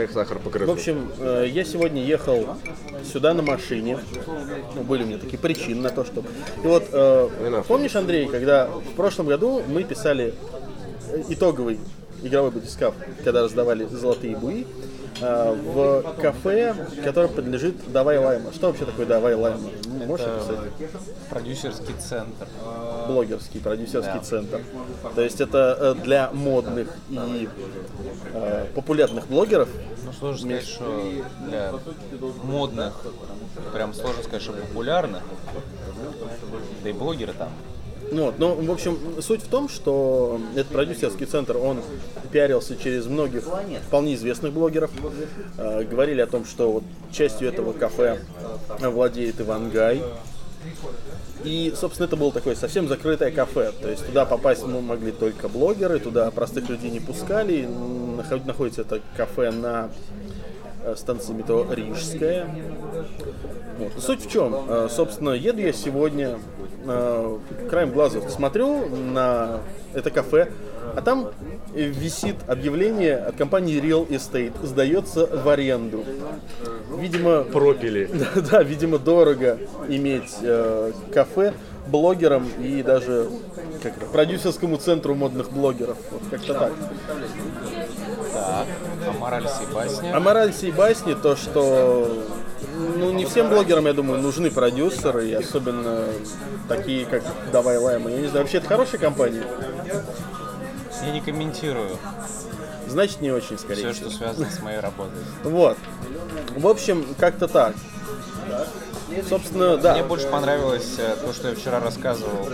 Эх, сахар по В общем, э, я сегодня ехал сюда на машине. Ну, были у меня такие причины на то, что... И вот, э, помнишь, Андрей, когда в прошлом году мы писали э, итоговый игровой батискаф, когда раздавали золотые буи, в кафе, которое подлежит Давай Лайма. Что вообще такое Давай Лайма? Можешь описать? Продюсерский центр. блогерский, продюсерский центр. То есть это э, для модных и э, популярных блогеров. Ну, сложно сказать, что для модных, прям сложно сказать, что популярных. Да и блогеры там. Ну, вот, ну, в общем, суть в том, что этот продюсерский центр, он пиарился через многих вполне известных блогеров. Э, говорили о том, что вот частью этого кафе владеет Иван Гай. И, собственно, это было такое совсем закрытое кафе. То есть туда попасть могли только блогеры, туда простых людей не пускали. Наход- Находится это кафе на э, станции метро Рижская. Вот. Суть в чем? Э, Собственно, еду я сегодня, э, краем глаза смотрю на это кафе, а там висит объявление от компании Real Estate, сдается в аренду. Видимо, Пропили. да, да, видимо, дорого иметь э, кафе блогерам и даже как продюсерскому центру модных блогеров. Вот как-то так. Так, а мораль сей басни? А мораль сей басни то, что ну, не всем блогерам, я думаю, нужны продюсеры, и особенно такие, как Давай Лайма. Я не знаю, вообще это хорошая компания? Я не комментирую Значит, не очень, скорее все, всего. что связано с моей работой. Вот. В общем, как-то так. Собственно, да. Мне больше понравилось э, то, что я вчера рассказывал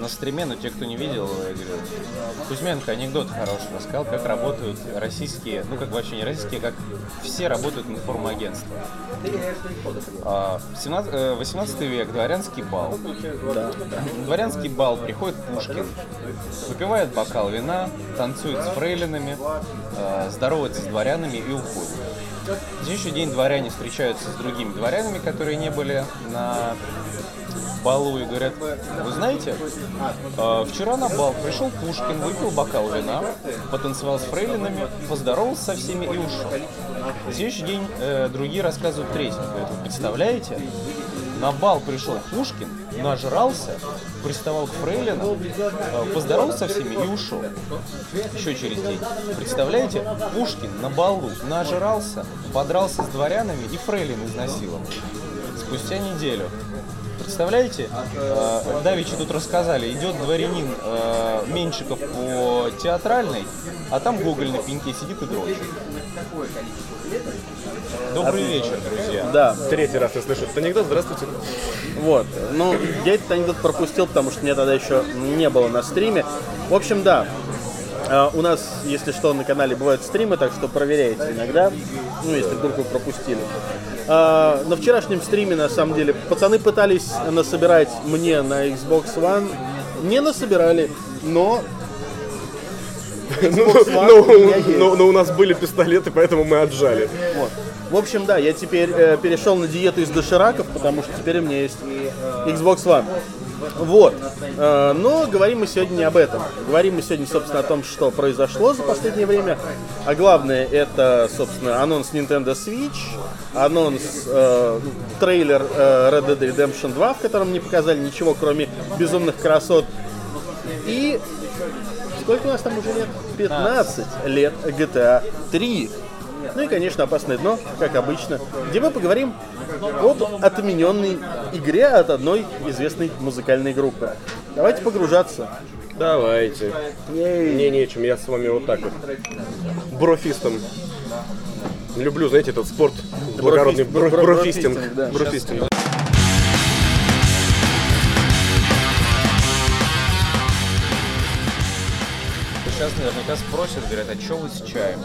на стриме, но те, кто не видел, я говорю, Кузьменко анекдот хороший рассказал, как работают российские, ну как вообще не российские, как все работают информагентства. А, 17, э, 18 век, дворянский бал. Да. Дворянский бал приходит Пушкин, выпивает бокал вина, танцует с фрейлинами, э, здоровается с дворянами и уходит. На следующий день дворяне встречаются с другими дворянами, которые не были на балу и говорят, вы знаете, э, вчера на бал пришел Пушкин, выпил бокал вина, потанцевал с фрейлинами, поздоровался со всеми и ушел. На следующий день э, другие рассказывают третьим, представляете, на бал пришел Пушкин, нажрался, приставал к фрейлинам, э, поздоровался со всеми и ушел. Еще через день. Представляете, Пушкин на балу нажрался, подрался с дворянами и фрейлин изнасиловал. Спустя неделю. Представляете, э, Давичи тут рассказали, идет дворянин э, Меньшиков по театральной, а там Гоголь на пеньке сидит и дрочит. Добрый вечер, друзья. Да, Третий раз я слышу этот анекдот. Здравствуйте. вот. Ну, я этот анекдот пропустил, потому что меня тогда еще не было на стриме. В общем, да. А, У нас, если что, на канале бывают стримы, так что проверяйте иногда, ну, если вдруг вы пропустили. А, На вчерашнем стриме, на самом деле, пацаны пытались насобирать мне на Xbox One. Не насобирали, но One Ну, но- но у нас были пистолеты, поэтому мы отжали. В общем, да, я теперь э, перешел на диету из дошираков, потому что теперь у меня есть Xbox One. Вот. Э, но говорим мы сегодня не об этом. Говорим мы сегодня, собственно, о том, что произошло за последнее время. А главное, это, собственно, анонс Nintendo Switch, анонс, э, трейлер э, Red Dead Redemption 2, в котором не показали ничего, кроме безумных красот. И Сколько у нас там уже лет? 15 лет GTA 3. Ну и, конечно, опасное дно, как обычно, где мы поговорим об отмененной игре от одной известной музыкальной группы. Давайте погружаться. Давайте. Ей. Мне нечем, я с вами вот так вот. Брофистом. Люблю, знаете, этот спорт благородный. бро- Бро- бро- Брофистинг. брофистинг, Сейчас наверняка спросят, говорят, а что вы с чаем?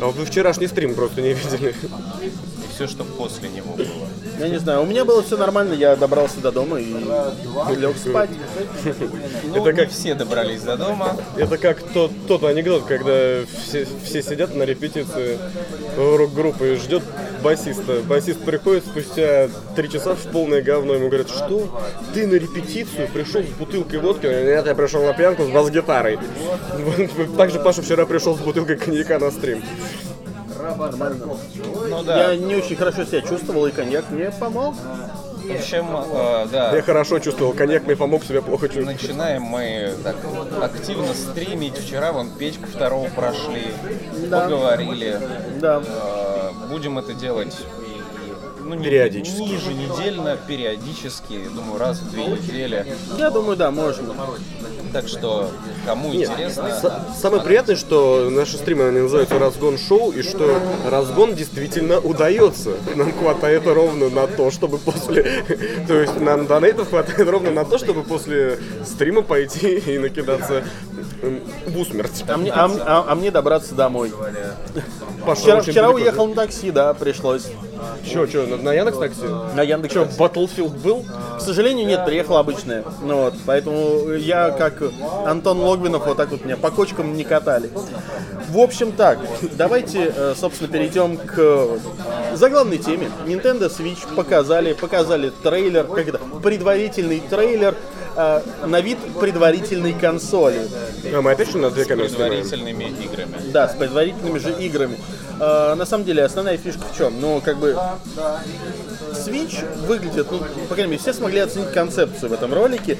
А вы вчерашний стрим просто не видели. И все, что после него было. Я не знаю, у меня было все нормально, я добрался до дома и лег спать. Это как- все добрались до дома. Это как тот, тот анекдот, когда все, все сидят на репетиции рок-группы и ждет басиста. Басист приходит спустя три часа в полное говно. Ему говорят, что? Ты на репетицию пришел с бутылкой водки? Нет, я пришел на пьянку с бас-гитарой. Также Паша вчера пришел с бутылкой коньяка на стрим. Ну да. Я не очень хорошо себя чувствовал, и коньяк мне помог. В общем, э, да. Я хорошо чувствовал, коньяк мне помог себя плохо чувствовать. Начинаем мы так активно стримить. Вчера вон печку второго прошли, Да. поговорили. Да. Э, Будем это делать ну, не, Периодически. не еженедельно, периодически, думаю, раз в две недели. Я думаю, да, можно. Так что, кому Нет, интересно, с- Самое приятное, что наши стримы они называются разгон шоу, и что разгон действительно удается. Нам хватает ровно на то, чтобы после... То есть нам донейтов хватает ровно на то, чтобы после стрима пойти и накидаться в усмерть. А мне, а, а- а мне добраться домой. Вчера, вчера уехал на такси, да, пришлось. Чё, чё, на, на Яндекс такси? На Яндекс. Чё, Battlefield был? К сожалению, нет, приехала обычная. Ну вот, поэтому я, как Антон Логвинов, вот так вот меня по кочкам не катали. В общем так, давайте, э, собственно, перейдем к заглавной теме. Nintendo Switch показали, показали трейлер, как это, предварительный трейлер э, на вид предварительной консоли. А мы опять что на две камеры снимаем? предварительными играми. Да, с предварительными же играми. Э, на самом деле, основная фишка в чем? Ну, как бы Switch выглядит, ну, по крайней мере, все смогли оценить концепцию в этом ролике,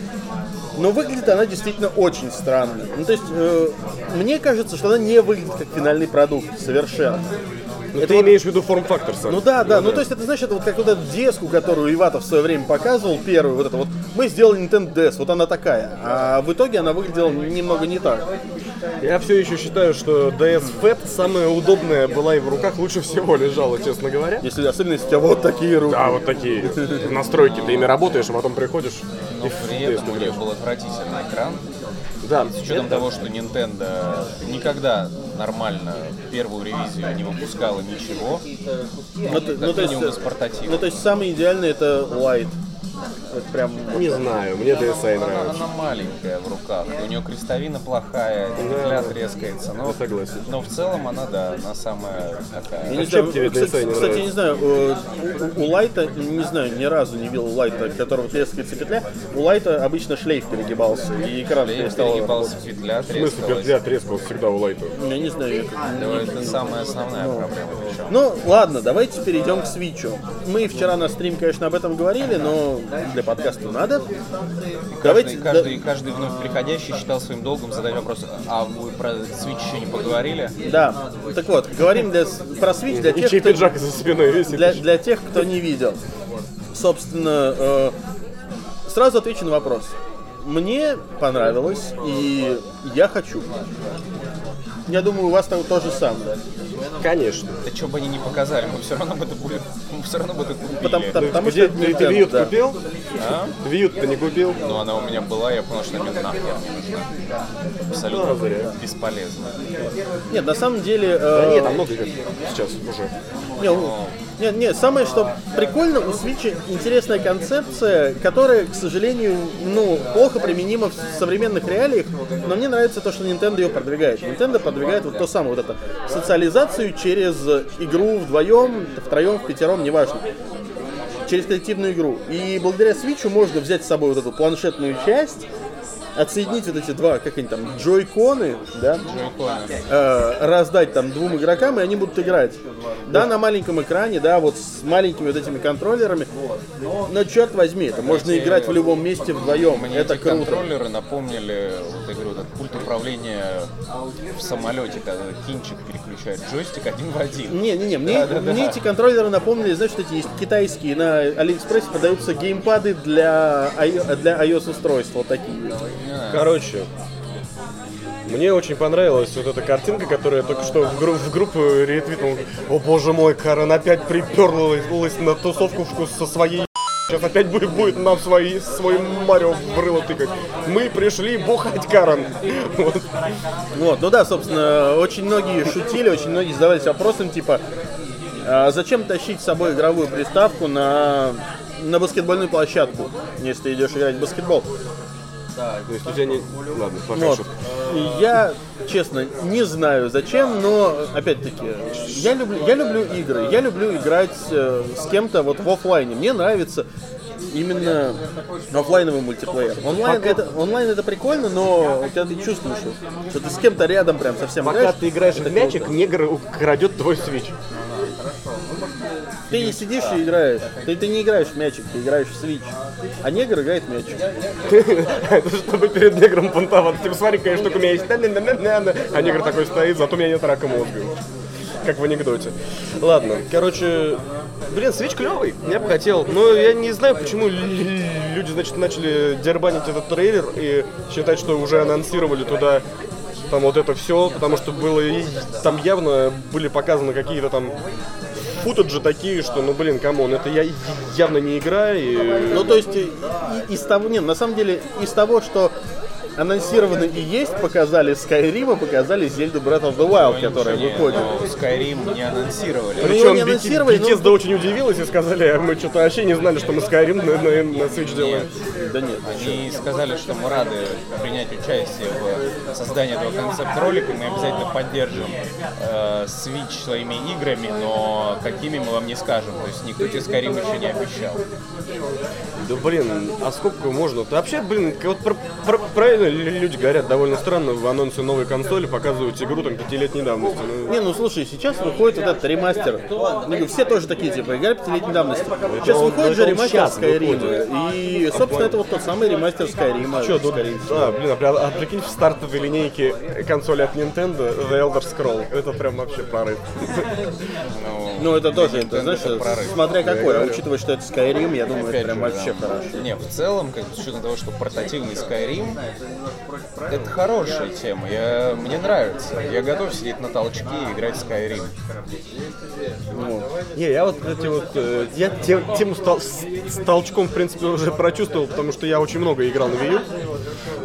но выглядит она действительно очень странно. Ну, то есть, э, мне кажется, что она не выглядит как финальный продукт совершенно. Ну, ты имеешь в виду форм-фактор сам? Ну да, да, ну то есть это, это вот как вот эту деску, которую Иватов в свое время показывал, первую, вот это вот, мы сделали Nintendo DS, вот она такая, а в итоге она выглядела немного не так. Я все еще считаю, что DS Fat самая удобная была и в руках лучше всего лежала, честно говоря. Если, особенно если у тебя вот такие руки. Да, вот такие настройки. Ты ими работаешь, а потом приходишь Но и при этом у нее был отвратительный экран. Да, С учетом того, что Nintendo никогда нормально первую ревизию не выпускала ничего, Ну, то- как ну, то есть, минимум из портатива. Ну, то есть самый идеальный это Light. Это прям... не знаю, мне DSi она, нравится. она маленькая в руках, у нее крестовина плохая, дисплей трескается, но, Я согласен. но в целом она, да, она самая такая. Я не А знаю, чем тебе кстати, DSi не кстати, нравится? не знаю, э, у, у Лайта, не знаю, ни разу не видел Лайта, которого трескается петля. У Лайта обычно шлейф перегибался, и экран Шлейф перестал перегибался, работать. петля В смысле, трескалась. петля трескалась всегда у лайта. Я не знаю, я как- Да, это самая основная проблема причем. Ну, ладно, давайте перейдем к свитчу. Мы вчера на стрим, конечно, об этом говорили, но для подкаста надо. Давайте, Каждый, каждый, каждый вновь приходящий считал своим долгом задать вопрос, а вы про Switch еще не поговорили? да, да. Так вот, говорим для, про Switch для И тех, чей кто, пиджак за спиной висит. для, для тех, кто не видел. Собственно, э, сразу отвечу на вопрос. Мне понравилось, и я хочу. Я думаю, у вас там то же самое. Конечно. Да что бы они не показали, мы все равно бы это будем, мы все равно бы это купили. Потому, потому, потому Где, что ты, ты Вьют да. купил? А? Вьют ты не купил? Ну, она у меня была, я понял, что она мне нахер не нужна. Абсолютно Ну, зря. бесполезно. Нет, на самом деле... Да э, нет, там много игр сейчас уже. Не, у- не, не, самое что прикольно, у Switch интересная концепция, которая, к сожалению, ну, плохо применима в современных реалиях, но мне нравится то, что Nintendo ее продвигает. Nintendo продвигает вот то самое, вот это, социализацию через игру вдвоем, втроем, в пятером, неважно. Через коллективную игру. И благодаря Switch можно взять с собой вот эту планшетную часть, отсоединить вот эти два, как они там, джойконы, да, Джойконы. э, раздать там двум игрокам, и они будут играть. Да, на маленьком экране, да, вот с маленькими вот этими контроллерами. Но черт возьми, это можно играть в любом месте вдвоем. Мне это эти круто. контроллеры напомнили, вот говорю, этот пульт управления в самолете, когда кинчик переключает джойстик один в один. Не-не-не, мне, Да-да-да. мне эти контроллеры напомнили, знаешь, что эти есть китайские, на Алиэкспрессе продаются геймпады для, для iOS устройств, вот такие. Короче, мне очень понравилась вот эта картинка, которая я только что в, гру- в группу ретвитнул. О боже мой, Карен опять приперлась на тусовку со своей Сейчас опять будет, будет нам свои, свой Марио в рыло тыкать. Мы пришли бухать, Карен. Вот. Вот, ну да, собственно, очень многие шутили, очень многие задавались вопросом, типа, а зачем тащить с собой игровую приставку на, на баскетбольную площадку, если ты идешь играть в баскетбол? То есть у тебя не... Ладно, пока Вот. И Я, честно, не знаю зачем, но, опять-таки, я люблю, я люблю игры, я люблю играть э, с кем-то вот в оффлайне. Мне нравится именно оффлайновый мультиплеер. Онлайн, это, онлайн это прикольно, но когда ты чувствуешь, что ты с кем-то рядом прям совсем Пока играешь, ты играешь в мячик, круто. негр украдет твой свич. Ты не сидишь и играешь. Ты, ты не играешь в мячик, ты играешь в свич. А негр играет в мячик. Это чтобы перед негром понтоваться. Типа, смотри, какая штука у меня есть. А негр такой стоит, зато у меня нет рака мозга. Как в анекдоте. Ладно, короче, блин, Switch клевый, я бы хотел. Но я не знаю, почему люди, значит, начали дербанить этот трейлер и считать, что уже анонсировали туда там вот это все, потому что было и- там явно были показаны какие-то там футаджи такие, что, ну блин, come on, это я явно не игра, и Ну, то есть, и- и- из того, нет, на самом деле, из того, что анонсировано и есть, показали Skyrim, и показали Зельду Breath of the Wild, которая Не, выходит. но Skyrim не анонсировали. Ну, Причем не анонсировали, но- Bethesda очень удивилась и сказали, «А мы что-то вообще не знали, что мы Skyrim на, на, на Switch делаем. Да нет. Они сказали, что мы рады принять участие в создании этого концепт-ролика. Мы обязательно поддержим э, Switch своими играми, но какими мы вам не скажем. То есть никто тебе Skyrim еще не обещал. Да блин, а сколько можно? Да вообще, блин, вот про- про- правильно люди говорят, довольно странно в анонсе новой консоли показывают игру там пятилетней давности. Ну, Не, ну слушай, сейчас выходит вот этот ремастер. Ну, все тоже такие, типа, игра пятилетней давности. Сейчас выходит же ремастер Skyrim. И, собственно, это вот тот самый ремастер Skyrim. Чё, тут, а, блин, а, прям- а прикинь, в стартовой линейке консоли от Nintendo The Elder Scroll. Это прям вообще прорыв. Ну, это тоже, это, знаешь, это прорыв. смотря какой, а говорю. учитывая, что это Skyrim, я думаю, это прям же, вообще да. хорошо. Не, в целом, как с учетом того, что портативный Skyrim, это хорошая тема. Я, мне нравится. Я готов сидеть на толчке и играть в Skyrim. Не, я вот эти вот, э, я те- тему с, тол- с- с толчком, в принципе, уже прочувствовал, потому что я очень много играл на Wii U.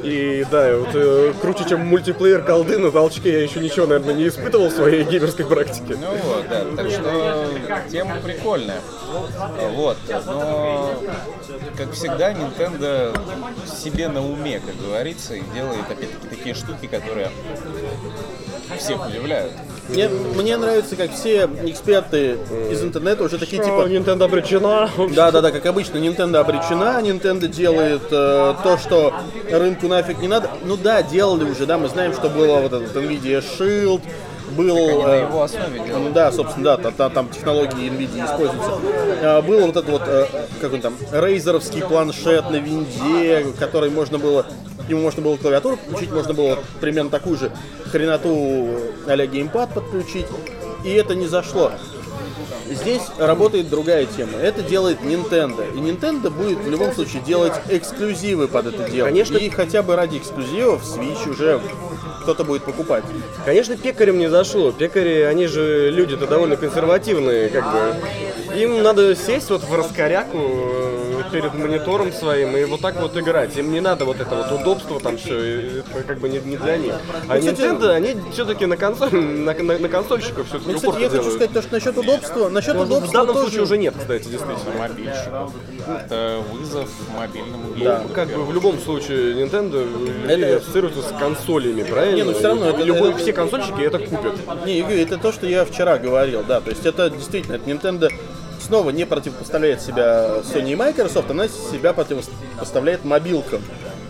И да, вот э, круче, чем мультиплеер колды на толчке, я еще ничего, наверное, не испытывал в своей геймерской практике. Ну вот, да, так что тема прикольная. Вот, но, как всегда, Nintendo себе на уме, как говорится, и делает, опять-таки, такие штуки, которые всех удивляют. Мне, мне нравится, как все эксперты из интернета уже такие, Типа, типа, Nintendo обречена. Да, да, да, как обычно, Nintendo обречена, Nintendo делает э, то, что рынку нафиг не надо. Ну да, делали уже, да, мы знаем, что было вот этот Nvidia Shield, был... Они на э, его основе ну делают. да, собственно, да, та- та- там технологии NVIDIA используются. А, Был вот этот вот, э, как он там, рейзеровский планшет на винде, который можно было, к нему можно было клавиатуру подключить, можно было примерно такую же хреноту а-ля геймпад подключить, и это не зашло. Здесь работает другая тема. Это делает Nintendo. И Nintendo будет в любом случае делать эксклюзивы под это дело. Конечно. И хотя бы ради эксклюзивов Switch уже кто-то будет покупать. Конечно, пекарям не зашло. Пекари, они же люди-то довольно консервативные, как бы. Им надо сесть вот в раскоряку э, перед монитором своим и вот так вот играть. Им не надо вот это вот удобство там все, это как бы не, не для них. А Ну, кстати, Nintendo, они все-таки на консоль, на, на, на консольщиков все-таки Ну, кстати, я хочу сказать то, что насчет удобства, насчет в удобства данном тоже... случае уже нет, кстати, действительно. Мобильщиков. Это вызов мобильному Да. гейму. Как бы в любом случае Nintendo Это- ассоциируется с консолями, правильно? Не, ну всё равно это- Любой, это- все консольщики это купят. Не, Игорь, это то, что я вчера говорил, да. То есть это действительно, это Nintendo снова не противопоставляет себя Sony и Microsoft, она себя противопоставляет мобилкам.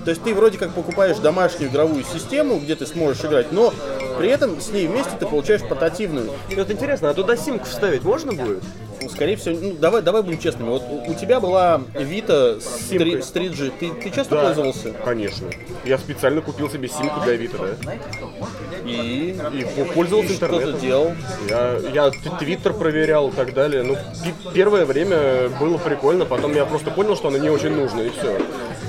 То есть ты вроде как покупаешь домашнюю игровую систему, где ты сможешь играть, но при этом с ней вместе ты получаешь портативную. Вот интересно, а туда симку вставить можно будет? Скорее всего, ну, давай, давай будем честными. Вот у, у тебя была Vita с, три- с 3G. Ты, ты часто пользовался? Конечно. Я специально купил себе симку для Вита, да? И, И по- пользовался и что ты интернетом. делал? Я, я твиттер проверял и так далее. Ну, первое время было прикольно, потом я просто понял, что она не очень нужна, и все.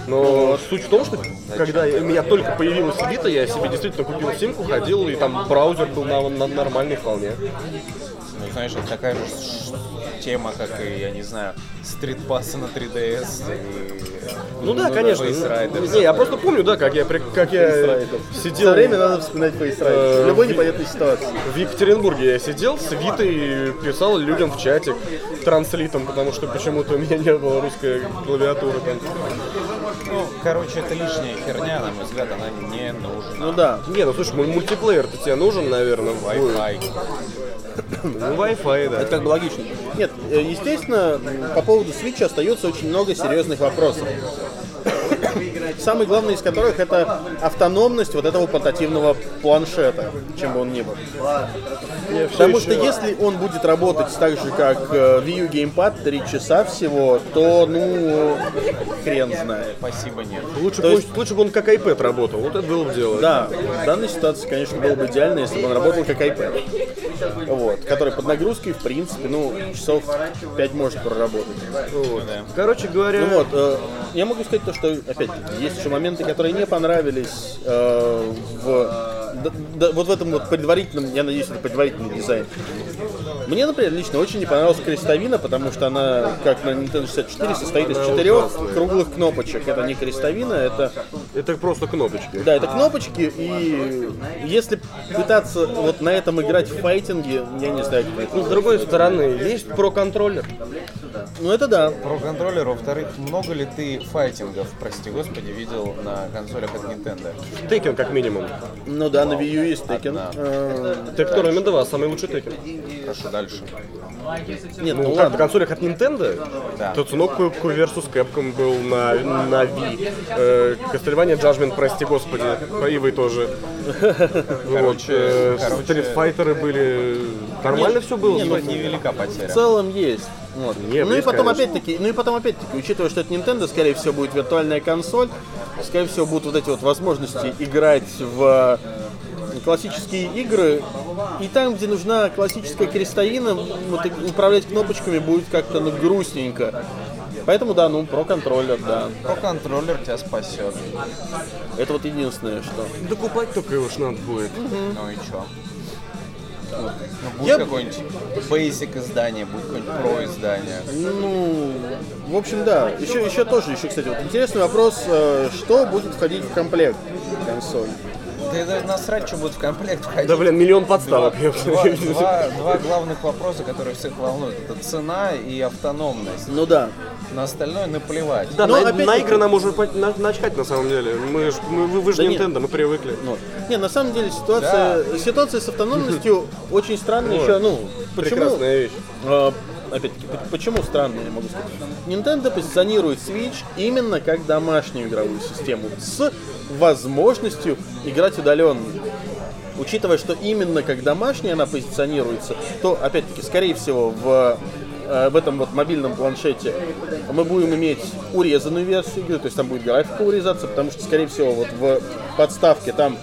Но суть в том, что когда у меня только появилась Вита, я себе действительно купил симку, ходил, и там браузер был на, на- нормальный вполне. Ну, знаешь, это такая же тема, как и, я не знаю, стритпассы на 3DS и... Ну да, конечно. Face Riders. Не, я просто помню, да, как я, при- как я Все сидел время надо вспоминать Face Rider. Э, В любой непонятной ситуации. в Екатеринбурге. Я сидел с Витой и писал людям в чатик транслитом, потому что почему-то у меня не было русской клавиатуры там. Ну, короче, это лишняя херня, на мой взгляд, она не нужна. Ну да. Не, ну слушай, мультиплеер-то тебе нужен, наверное, будет. Wi-Fi. Ну, Wi-Fi, да. Это как бы логично. Нет, э, естественно, по поводу Switch остается очень много серьезных вопросов. Самый главный из которых это автономность вот этого портативного планшета, чем бы он ни был. Я Потому еще- что если он будет работать так же, как э, Wii U Gamepad, 3 часа всего, то, ну, хрен знает. Спасибо, нет. Лучше, то бы есть- он- лучше бы он как iPad работал, вот это было бы дело. Да, в данной ситуации, конечно, было бы идеально, если бы он работал как iPad. Вот, который под нагрузкой, в принципе, ну, часов 5 может проработать. Вот. Короче говоря, Ну вот, э, я могу сказать то, что, опять-таки, есть еще моменты, которые не понравились э, в... да- да, вот в этом вот предварительном, я надеюсь, это предварительный дизайн. Мне, например, лично очень не понравилась крестовина, потому что она, как на Nintendo 64, состоит из четырех круглых кнопочек. Это не крестовина, это это просто кнопочки. да, это кнопочки, и если пытаться вот на этом играть в файтинге, я не знаю, как Ну, это. с другой стороны, есть про-контроллер. Ну это да. Про контроллер, во-вторых, много ли ты файтингов, прости господи, видел на консолях от Nintendo? Текен, как минимум. Ну да, на Wii U есть. Одна. Э, Тектор номер два, самый лучший Текен. Хорошо, дальше. Нет, Ну, ну как, на ладно. консолях от Nintendo? Да. Татсуноку versus Capcom был на, на Wii. Э, Castlevania Judgment, прости господи. И вы тоже. Вот, э, короче- Street Fighter были. Нормально все было? не, ну, Не- Невелика потеря. В целом есть. Вот. Не, ну и потом конечно. опять-таки, ну и потом опять-таки, учитывая, что это Nintendo, скорее всего будет виртуальная консоль, скорее всего будут вот эти вот возможности играть в э, классические игры, и там, где нужна классическая крестовина, вот, управлять кнопочками будет как-то ну, грустненько. Поэтому да, ну про контроллер, да. Про контроллер тебя спасет. Это вот единственное, что. Докупать только его ж надо будет. Ну и чё? Ну, будет Я- какое-нибудь basic издание, будет какое-нибудь про издание. Ну, в общем, да. Еще, еще тоже, еще, кстати, вот интересный вопрос, э, что будет входить в комплект консоль? Да это насрать, что будет в комплект входить. Да, блин, миллион подставок. Два, два- два главных вопроса, которые всех волнуют, это цена и автономность. Ну да. На остальное наплевать. Да, Но на, опять-таки- на игры нам уже по- на- начхать на самом деле. Мы, ж, мы вы, вы же Да нет. Nintendo, мы привыкли. Ну, не, на самом деле ситуация, ситуация с автономностью очень странная еще, ну, почему, Прекрасная вещь. э, опять-таки, почему странная, я могу сказать. Nintendo позиционирует Switch именно как домашнюю игровую систему с возможностью играть удаленно. Учитывая, что именно как домашняя она позиционируется, то, опять-таки, скорее всего, в э, в этом вот мобильном планшете мы будем иметь урезанную версию игры, то есть там будет графика урезаться, потому что, скорее всего, вот в подставке там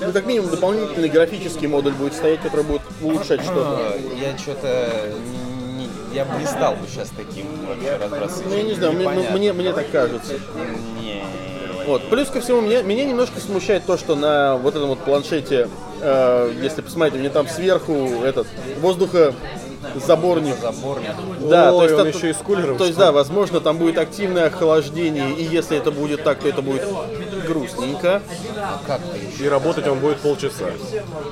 ну, как минимум, дополнительный графический модуль будет стоять, который будет улучшать что-то. Я что-то я бы не стал бы сейчас таким вообще разбрасывать. Ну, я не знаю, мне, мне, мне так кажется. Не. Вот. Плюс ко всему, меня, меня немножко смущает то, что на вот этом вот планшете, э, если посмотреть, у меня там сверху этот воздухозаборник. Заборник. Да, Ой, то есть, он там- еще и с кулером, То есть, да, возможно, там будет активное охлаждение, и если это будет так, то это будет грустненько. Как ты еще? И работать он будет полчаса.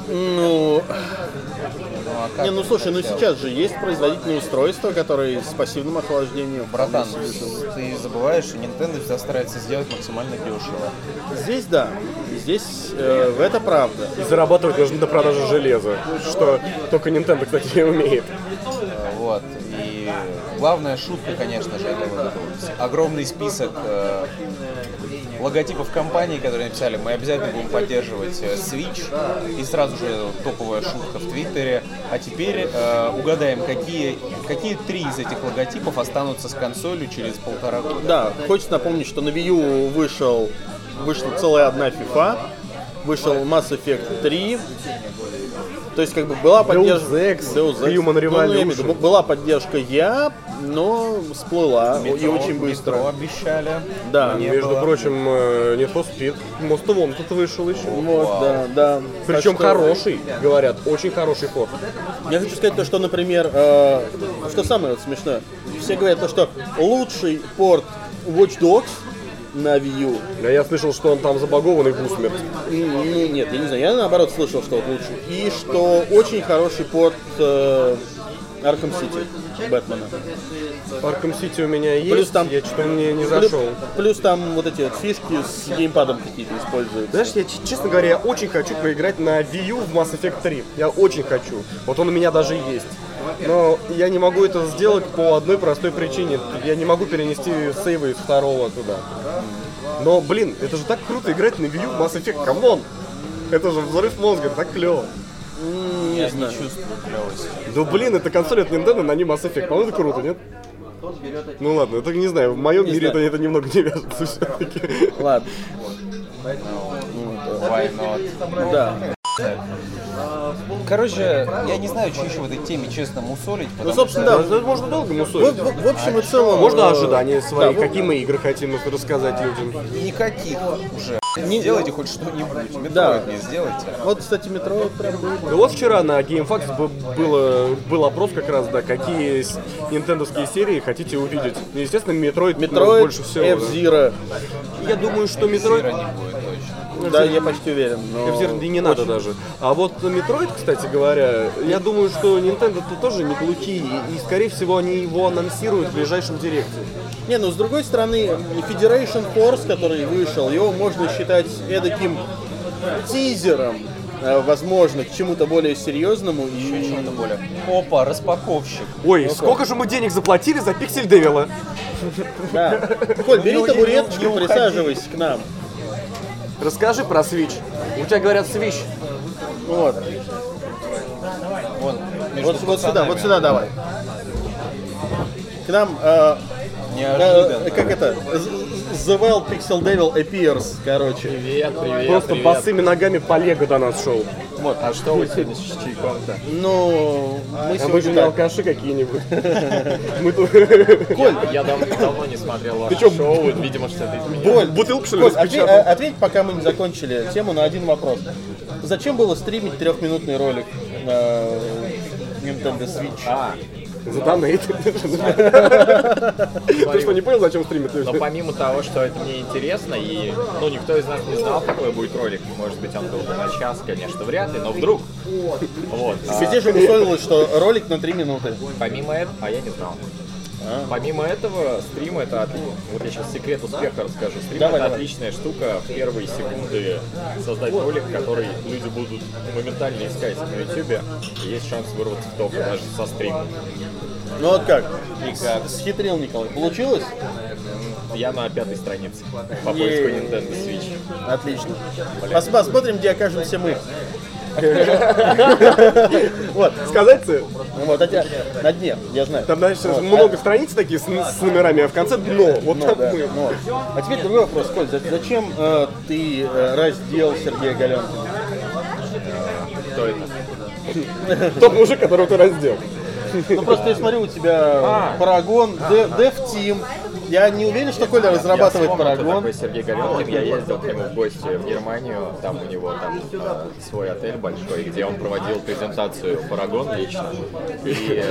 Ну, Ну, а как не, ну слушай, ну сейчас же есть производительные устройства, которые с пассивным охлаждением. Братан, ты забываешь, что Nintendo всегда старается сделать максимально дешево. Здесь да, здесь э, это правда. И зарабатывать нужно до продажи железа. Что только Nintendo, кстати, и умеет. Э, Вот. И главная шутка, конечно же, это вот огромный список э, логотипов компаний, которые написали, мы обязательно будем поддерживать э, Switch. И сразу же топовая шутка в Твиттере. А теперь э, угадаем, какие, какие три из этих логотипов останутся с консолью через полтора года. Да, хочется напомнить, что на Wii U вышел, вышла целая одна FIFA, вышел Mass Effect 3. То есть, как бы была поддержка... Ex, Human Ну, ну, Revolution. была поддержка я, но всплыла и Метро- очень быстро. метро обещали. Да, Не Между было. прочим, э, не for Speed. Most Wanted тут вышел еще. Вот, да, да. Причем Так что- хороший, говорят, очень хороший порт. Я хочу сказать то, что, например, э, что самое вот смешное, все говорят то, что лучший порт Watch Dogs на Wii. А я слышал, что он там забагованный в усмерть. Ну, нет, я не знаю, я наоборот слышал, что вот лучше. И что очень хороший порт э, Arkham City Бэтмена. Arkham City у меня есть, Плюс там- я что-то мне не Плюс, зашел. плюс там вот эти вот фишки с геймпадом какие-то используют. Знаешь, я, честно говоря, я очень хочу поиграть на Wii U в Mass Effect 3. Я очень хочу. Вот он у меня даже есть. Но я не могу это сделать по одной простой причине. Я не могу перенести сейвы из второго туда. Но, блин, это же так круто играть на Wii U в Mass Effect, come on! Это же взрыв мозга, так клево. Не Я не знаю. чувствую клевости. Да блин, это консоль от Nintendo, на ней Mass Effect. По-моему, это круто, нет? Ну ладно, это не знаю, в моем Не мире это, знаю. это немного не вяжется все-таки. Ладно. Why not? Да. Короче, я не знаю, что еще в этой теме честно мусолить, Ну, собственно, да. Это можно долго В, мусорить. в- в общем и целом... Можно э, ожидания свои, да, какие мы игры хотим рассказать людям. что никаких уже. Не- Сделайте хоть что-нибудь. Metroid Да. мне сделайте. Вот, кстати, Metroid Prime будет. Ну вот вчера на GameFAQs было, был опрос как раз, да, какие нинтендовские серии хотите увидеть. Ну, естественно, Metroid, ну, Metroid, больше всего. да. F-Zero. Я думаю, что Metroid... Да, я почти уверен. но F-Zero не надо очень- даже. А вот Metroid, кстати говоря, я думаю, что Nintendo тут тоже не глухие, и, и, скорее всего они его анонсируют в ближайшем директе. Не, ну с другой стороны, Federation Force, который вышел, его можно считать эдаким тизером, э, возможно, к чему-то более серьезному. И... Чего-то более. Опа, распаковщик. Ой, сколько же мы денег заплатили за Пиксель Девила? Да. Коль, бери не- табуреточку, присаживайся к нам. Расскажи про Switch. У тебя говорят Switch. Вот. Вон, Вот, вот сюда, вот сюда давай. К нам, э, Неожиданно. э, как это, The Well Pixel Devil Appears, короче. Привет, привет, Просто привет. босыми ногами по Лего до нас шел. Вот, а что вы сегодня с чайком-то? Ну, мы Обычно сегодня так. алкаши какие-нибудь. Мы тут... Коль, Я дав- давно не смотрел ваше шоу, видимо, что это из меня. Коль, Бутылку, что ли, Коль, ответь, а- пока мы не закончили тему, на один вопрос. Зачем было стримить трехминутный ролик на Nintendo Switch? За донейт. Ты что, не понял, зачем стримить? но помимо того, что это мне интересно, и ну никто из нас не знал, какой будет ролик. Может быть, он был бы на час, конечно, вряд ли, но вдруг. Вот. а, Везде же условилось, что ролик на 3 минуты. помимо этого, а я не знал. Помимо этого, стрим это отли- вот я сейчас секрет успеха расскажу. Стрим Давай, это давай. отличная штука в первые секунды создать ролик, который люди будут моментально искать на YouTube. И есть шанс вырваться в топ даже со стримом. Ну вот как? И как? Схитрил Николай. Получилось? Я на пятой странице по поиску. Nintendo Switch. Отлично. Пос- Посмотрим, где окажемся мы. Вот, Сказать цель? вот, на дне, я знаю. Там, знаешь, Вот, много страниц такие с, номерами, а в конце дно. Вот Ну, там мы. ну. А теперь другой вопрос, Коль, за- зачем э, ты э, раздел Сергея Галенкина? Кто это? Тот мужик, которого ты раздел. Ну просто я смотрю, у тебя. Парагон, Dev Team. Я не уверен, что Коля разрабатывает Парагон. такой Сергей Галенкин. Я ездил к нему в гости в Германию. Там у него там э, свой отель большой, где он проводил презентацию Парагон лично и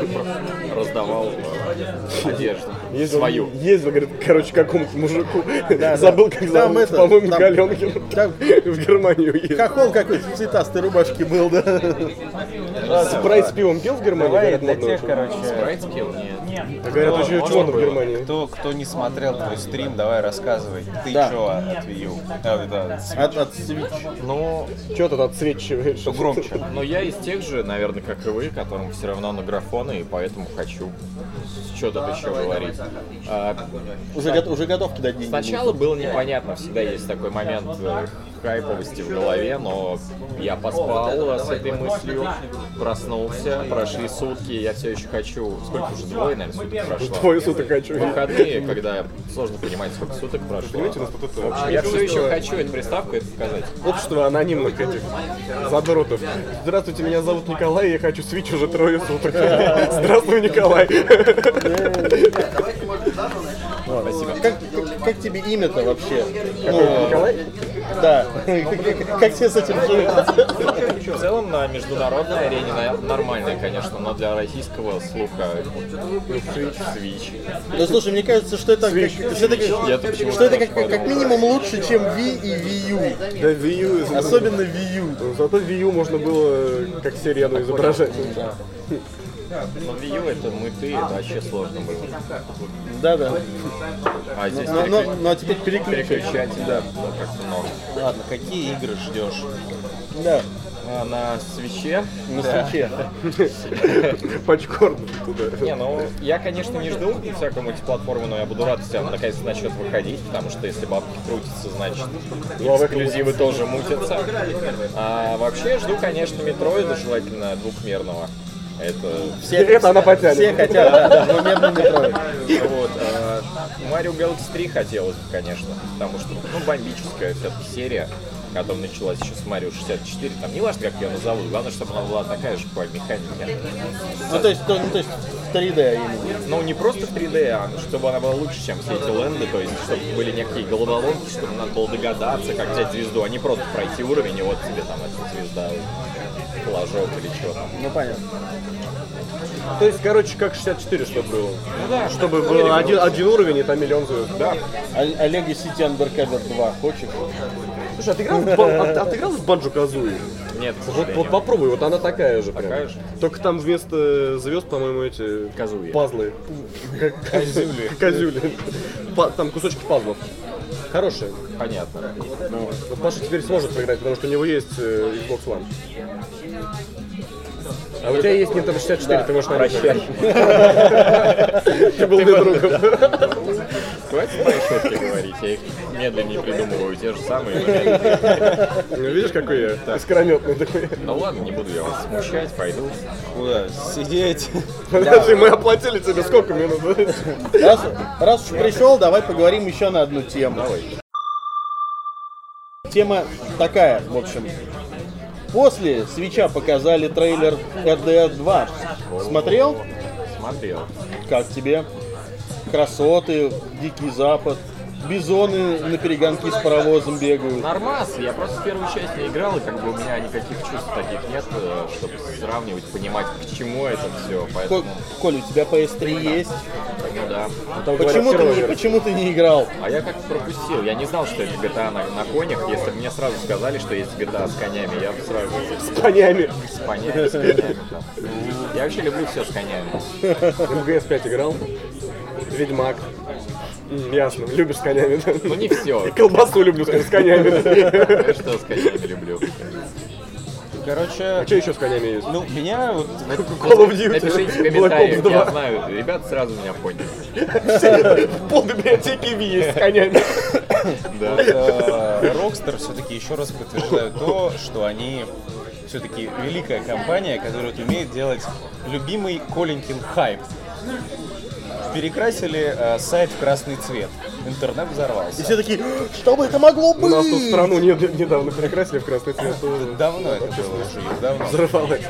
раздавал э, одежду свою. ездил, говорит, короче, какому-то мужику. да. Забыл, как Там зовут, это, по-моему, Галенкин. В Германию ездил. Хохол какой-то в цветастой рубашке был, да? Спрайт с пивом пил в Германии? Очень. короче, Спрайт пил? Нет. А Говорят, очень модно в? Германии. Кто, кто не смотрел твой стрим, давай рассказывай. Ты Да. чё от Wii U? А, да, От, от Switch. Ну, Че тут отсвечиваешь? что громче. но я из тех же, наверное, как и вы, которым все равно на графоны, и поэтому хочу. Что тут еще говорить? А, Уже, уже готов кидать деньги. Сначала было непонятно, всегда есть такой момент э, хайповости в голове, но я поспал с этой мыслью, проснулся, прошли сутки, я все еще хочу, сколько уже, двое, наверное, суток прошло. Двое суток хочу. Выходные, когда сложно понимать, сколько суток прошло. Понимаете, у нас тут это А я все еще хочу эту приставку это показать. Общество анонимных этих задротов. Здравствуйте, меня зовут Николай, я хочу свич уже трое суток. Здравствуй, Николай. Спасибо. Как, как, тебе имя-то вообще? Ну, да. Как, тебе с этим живется? В целом на международной арене нормально, конечно, но для российского слуха Switch. Ну слушай, мне кажется, что это, как, что это, как- минимум лучше, чем Wii и Wii U. Да, Wii U. Особенно Wii U. Зато Wii U можно было как серену изображать. Но Wii U это мыты, это вообще сложно было. Да, да. А здесь Но, но, но теперь переключать. переключатель, да, ну, как-то норм. Ладно, какие игры ждешь? Да, А на свече на свече. Пачкорн туда. Не, ну я, конечно, не жду всякую мультиплатформу, но я буду рад, если она наконец начнет выходить, потому что если бабки крутятся, значит эксклюзивы тоже мутятся. А вообще жду, конечно, метроида, желательно двухмерного. Это Все, Это она потянет. Все хотят, да, да, двумерный метро. вот. а, Mario Galaxy 3 хотелось бы, конечно, потому что, ну, бомбическая все-таки серия, которая началась еще с Mario 64, там, не важно, как ее назовут, главное, чтобы она была такая же по механике. Ну, то есть, то, ну, то есть в 3D именно. Ну, не просто в 3D, а чтобы она была лучше, чем все эти ленды, то есть, чтобы были некие головоломки, чтобы надо было догадаться, как взять звезду, а не просто пройти уровень, и вот тебе там эта звезда, флажок или что там. Ну, понятно. То есть, короче, как 64 чтобы было. Ну да, Чтобы был один, один уровень и там миллион звезд. Да, а Legacy Undercover 2 хочешь? Слушай, а ты играл а- а ты играл в Банджо Казуи? нет, Вот, вот попробуй, вот она такая же. прям. Такая же? Только там вместо звезд, по-моему, эти Казуи. пазлы. Козюли. Козюли. Там кусочки пазлов. Хорошие. Понятно. Вот Паша теперь сможет поиграть, потому что у него есть э, Xbox One. А у тебя есть Nintendo 64, ты можешь играть. Ты был мне другом. Хватит мои шутки говорить, я их медленнее придумываю, те же самые. Ну, Видишь, какой я искрометный такой. Ну ладно, не буду я вас смущать, пойду. Куда? Сидеть? Подожди, мы оплатили тебе сколько минут? Раз, раз уж пришел, давай поговорим еще на одну тему. Тема такая, в общем. После свеча показали трейлер RDR 2. Смотрел? Смотрел. Как тебе? Красоты, Дикий Запад, бизоны на перегонки с паровозом бегают. Нормас, я просто в первую часть не играл, и как бы у меня никаких чувств таких нет, э, чтобы сравнивать, понимать, к чему это все, поэтому, Коль, у тебя PS3 есть? ну да. Почему ты, не, почему ты не играл? А я как-то пропустил, я не знал, что это GTA на, на конях, если бы мне сразу сказали, что есть GTA с конями, я бы сразу С конями. с конями, с конями там. Я вообще люблю все с конями. МГС 5 играл. Ведьмак. Ясно, любишь с конями. Ну не все. И колбасу люблю с конями. Я что с конями люблю. Короче, А что еще с конями есть? ну, меня вот... Call of Duty. Напишите в Black комментариях, Ops я 2. знаю, ребята сразу меня поняли. Пол библиотеки Ви есть с конями. Да. э, Rockstar все-таки еще раз подтверждают то, что они все-таки великая компания, которая умеет делать любимый Коленькин хайп. Перекрасили э, сайт в красный цвет. Интернет И взорвался. все такие, что бы это могло У нас тут быть? страну не- недавно перекрасили в красный цвет. Давно это было уже, давно. Взорвалось.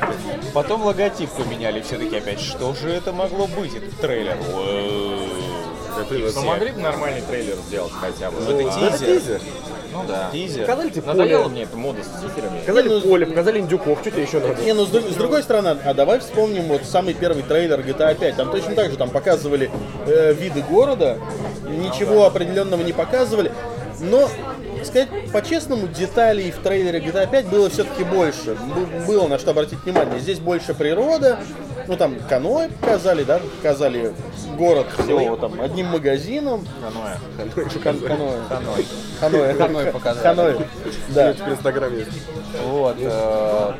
Потом логотип поменяли, все таки опять, что же это могло быть, этот трейлер? Ну могли бы нормальный трейлер сделать хотя бы. Ну, Это тизер. Ну да. Тизер. Показали тебе Надоело поле. мне эта мода с тизерами. Показали поле, показали индюков, что тебе еще надо? Не, ну с, с другой стороны, а давай вспомним вот самый первый трейлер GTA 5. Там точно так же там показывали э, виды города, ничего определенного не показывали. Но, сказать по-честному, деталей в трейлере GTA 5 было все-таки больше. Б- было на что обратить внимание. Здесь больше природа, ну там каноэ показали, да, показали город всего там одним магазином. Каноэ. Кан- каноэ. Ханой. Ханой. Ханой показали. Ханой. Да. Теперь Инстаграм есть. Вот. э,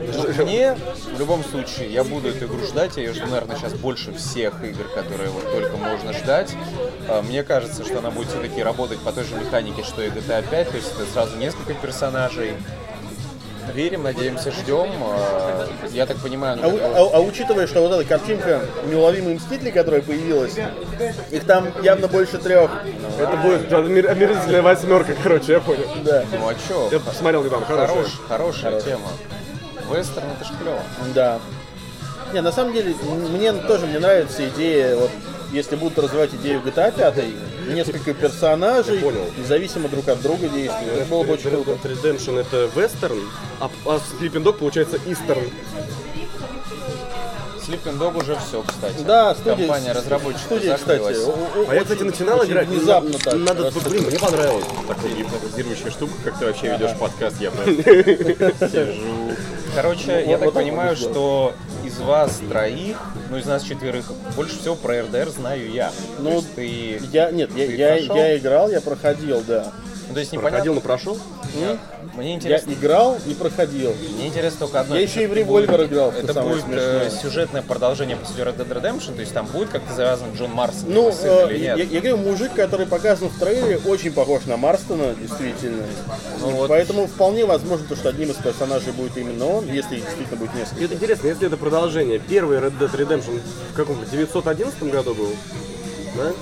Мне, в любом случае, я буду эту игру ждать. Я ее жду, наверное, сейчас больше всех игр, которые вот только можно ждать. Э, Мне кажется, что она будет все-таки работать по той же механике, что и GTA 5. То есть это сразу несколько персонажей. Верим, надеемся, ждем. Э, Я так понимаю, А, ну, а- а учитывая, что вот эта картинка неуловимые мстители, которая появилась, их там явно больше трех. Это будет омер- омерзительная восьмерка, короче, я понял. Да. ну а чё? Я посмотрел недавно, хорошая. Хорош, хорошая тема. Вестерн это ж клево. Да. Не, на самом деле, мне тоже мне нравится идея, вот если будут развивать идею GTA 5, несколько персонажей, понял. независимо друг от друга действуют. Это было бы очень Red круто. Dead Redemption это вестерн, а, а Sleeping Dog получается истерн. Sleeping Dog уже все, кстати. Да, студия, Компания разработчиков студия, кстати. закрылась. А я, кстати, начинал играть. Внезапно так. Надо, Раз- блин, мне понравилось. Такая гипнотизирующая штука, как ты вообще ведешь подкаст, я просто сижу. Короче, я вот так понимаю, что из вас троих, ну из нас четверых, больше всего про РДР знаю я. Ну, ты... Я, нет, я, я, я играл, я проходил, да. Ну, то есть Проходил, непонятно. но прошел? Мне Я интересно, играл и проходил. мне интересно только одно. Я еще и в револьвер играл, Это самое будет э, смешное. сюжетное продолжение по сюжету Red Dead Redemption, то есть там будет как-то завязан Джон Марсон, Ну, э, или я, нет? я говорю, мужик, который показан в трейлере, очень похож на Марстона, действительно. Ну вот. Поэтому вполне возможно, то, что одним из персонажей будет именно он, если их действительно будет несколько. Это интересно, если это продолжение. Первый Red Dead Redemption в каком? В 911 году был? Да?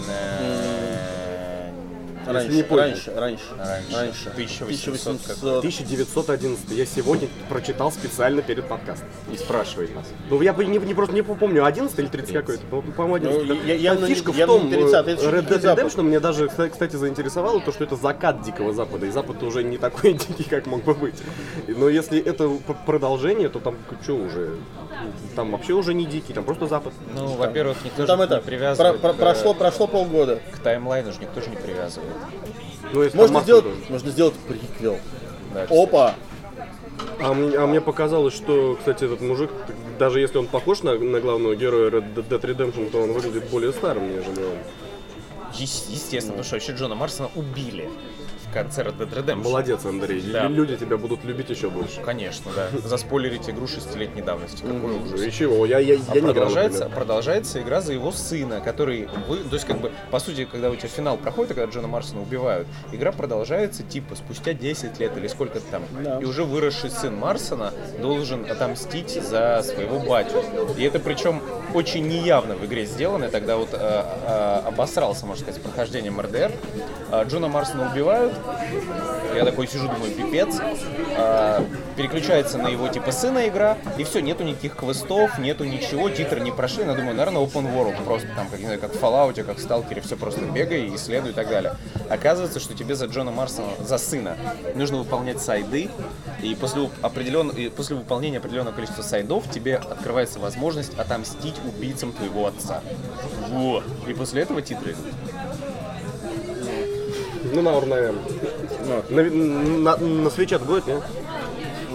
Раньше, не позже. раньше, раньше, Раньше. раньше. 1800 как. 1911. Я сегодня прочитал специально перед подкастом. И спрашивает нас. Ну, я бы не, не просто не помню, 11 или 30 какой-то. По- По-моему, 11. Ну, я- явно там фишка в явно том, не 30, э, это Red Dead. Redemption меня даже, кста- кстати, заинтересовало то, что это закат Дикого Запада, и Запад уже не такой дикий, как мог бы быть. Но если это продолжение, то там что уже? Там вообще уже не дикий, там просто Запад. Ну, во-первых, никто Там же это, не про- привязывает про- к, прошло, прошло полгода. к таймлайну же никто же не привязывает. Ну, если Можно сделать, тоже. можно сделать приквел. Да, Опа! А мне, а мне показалось, что, кстати, этот мужик, даже если он похож на, на главного героя Red Dead Redemption, то он выглядит более старым, нежели он. Е- Естественно, потому что вообще Джона Марсона убили в конце Red Dead Redemption. Молодец, Андрей. Да. Лю- Люди тебя будут любить еще больше. Конечно, да. Заспойлерить игру шестилетней давности. Какой ужас. И чего? Я, я, я А не играл, продолжается, например. продолжается игра за его сына, который вы, то есть как бы по сути, когда у тебя финал проходит, когда Джона Марсона убивают, игра продолжается типа спустя 10 лет или сколько там, Да. и уже выросший сын Марсона должен отомстить за своего батю. И это причем очень неявно в игре сделано. Я Тогда вот э, э, обосрался, можно сказать, с прохождением РДР. Э, Джона Марсона убивают. Я такой сижу, думаю, пипец. А, переключается на его типа сына игра, и все, нету никаких квестов, нету ничего, титры не прошли. Я думаю, наверное, open world, просто там, как, не знаю, как в Fallout, как в Сталкере, все просто бегай, исследуй и так далее. Оказывается, что тебе за Джона Марсона, за сына, нужно выполнять сайды, и после, определен- и после выполнения определенного количества сайдов тебе открывается возможность отомстить убийцам твоего отца. Во! И после этого титры идут. Ну, наур, наверное. На, на, на свече будет, нет?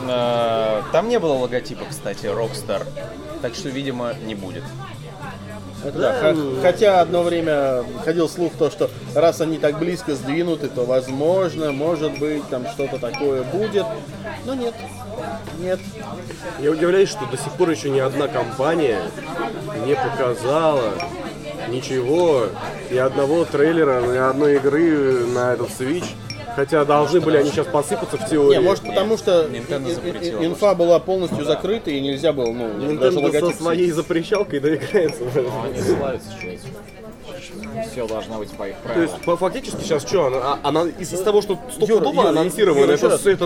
А, Там не было логотипа, кстати, Rockstar. Так что, видимо, не будет. Это да. Х- Хотя одно время ходил слух то, что раз они так близко сдвинуты, то возможно, может быть, там что-то такое будет. Но нет. Нет. Я удивляюсь, что до сих пор еще ни одна компания не показала ничего, ни одного трейлера, ни одной игры на этот Switch. Хотя должны были они сейчас посыпаться в теории. Не, может потому что Nintendo и- и- и- инфа была полностью закрыта и нельзя было, ну, даже Nintendo логотип со своей запрещалкой доиграется. Но они славятся честью. Все должно быть по их То правилам. есть, по- фактически сейчас что, она, а- она из, из того, что стопудово анонсировано, это, это,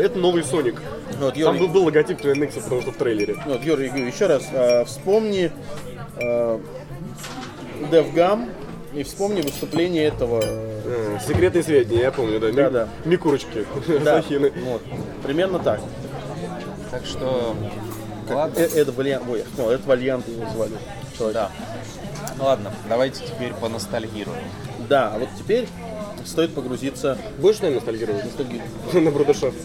это новый Соник. Вот, Там был, был логотип Twin X, потому что в трейлере. Вот, говорю, еще раз, э, вспомни э, DevGam и вспомни выступление этого. э, Э, Секретные сведения, я помню, да. ми- Да, да. Микурочки. да, Сахины. вот, примерно так. Так что, ладно. Э, это вариант, ой, ну, это вариант его звали. человек. Да. Ну ладно, давайте теперь поностальгируем. Да, а вот теперь стоит погрузиться Будешь, наверное, ностальгировать? в ностальгию. На Брудершафт.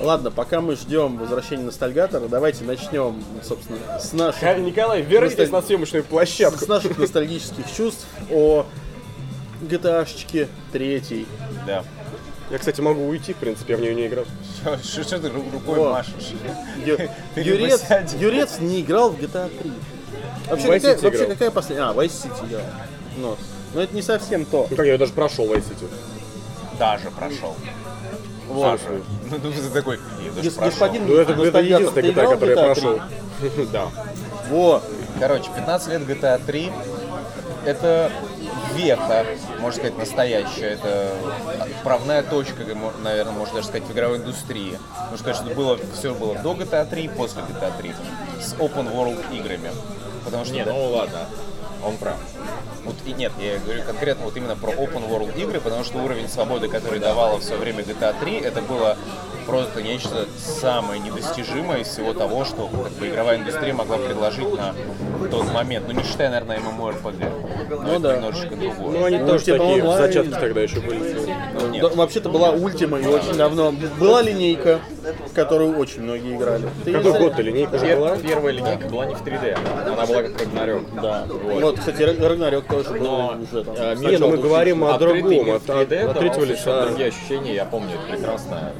Ладно, пока мы ждем возвращения ностальгатора, давайте начнем, собственно, с наших, Николай, вернитесь Носталь- на съемочную площадку. с наших ностальгических чувств о GTA-шечке третьей. Да. Я, кстати, могу уйти, в принципе, я в нее не играл. Что, что ты ру- рукой О. машешь? Ю- Юрец. Юрец не играл в GTA 3. Вообще, Vice какая, City вообще играл. какая последняя? А, Vice City играл. Ну, но это не совсем то. Ну как, я даже прошел Vice City. Даже прошел. Вот. Даже. Ну, ну, ты такой. Господин Ну это, ты GTA, который я прошел. Да. Во, Короче, 15 лет GTA 3 это веха, можно сказать, настоящая. Это отправная точка, наверное, можно даже сказать, в игровой индустрии. Потому что, конечно, было, все было до GTA 3 и после GTA 3 с open world играми. Потому что Не, да, ну ладно. Он прав. Вот и нет, я говорю конкретно вот именно про open world игры, потому что уровень свободы, который давала в свое время GTA 3, это было просто нечто самое недостижимое из всего того, что как бы, игровая индустрия могла предложить на тот момент. Ну, не считая, наверное, MMORPG. Ну это да. немножечко другое. Ну, они Ну, тоже типа такие, в онлайн. зачатке тогда еще были. Ну, нет. Да, Вообще-то была Ультима и очень давно. Была линейка, в которую очень многие играли. Ты Какой год-то линейка Пер- была? Первая линейка была не в 3D, она была как Рагнарёк. Да. Вот. Вот, кстати, Раг- Рагнарёк тоже был Но уже там. ну мы был говорим о другом, от- в 3D от давал третьего лица. другие ощущения, я помню это прекрасно.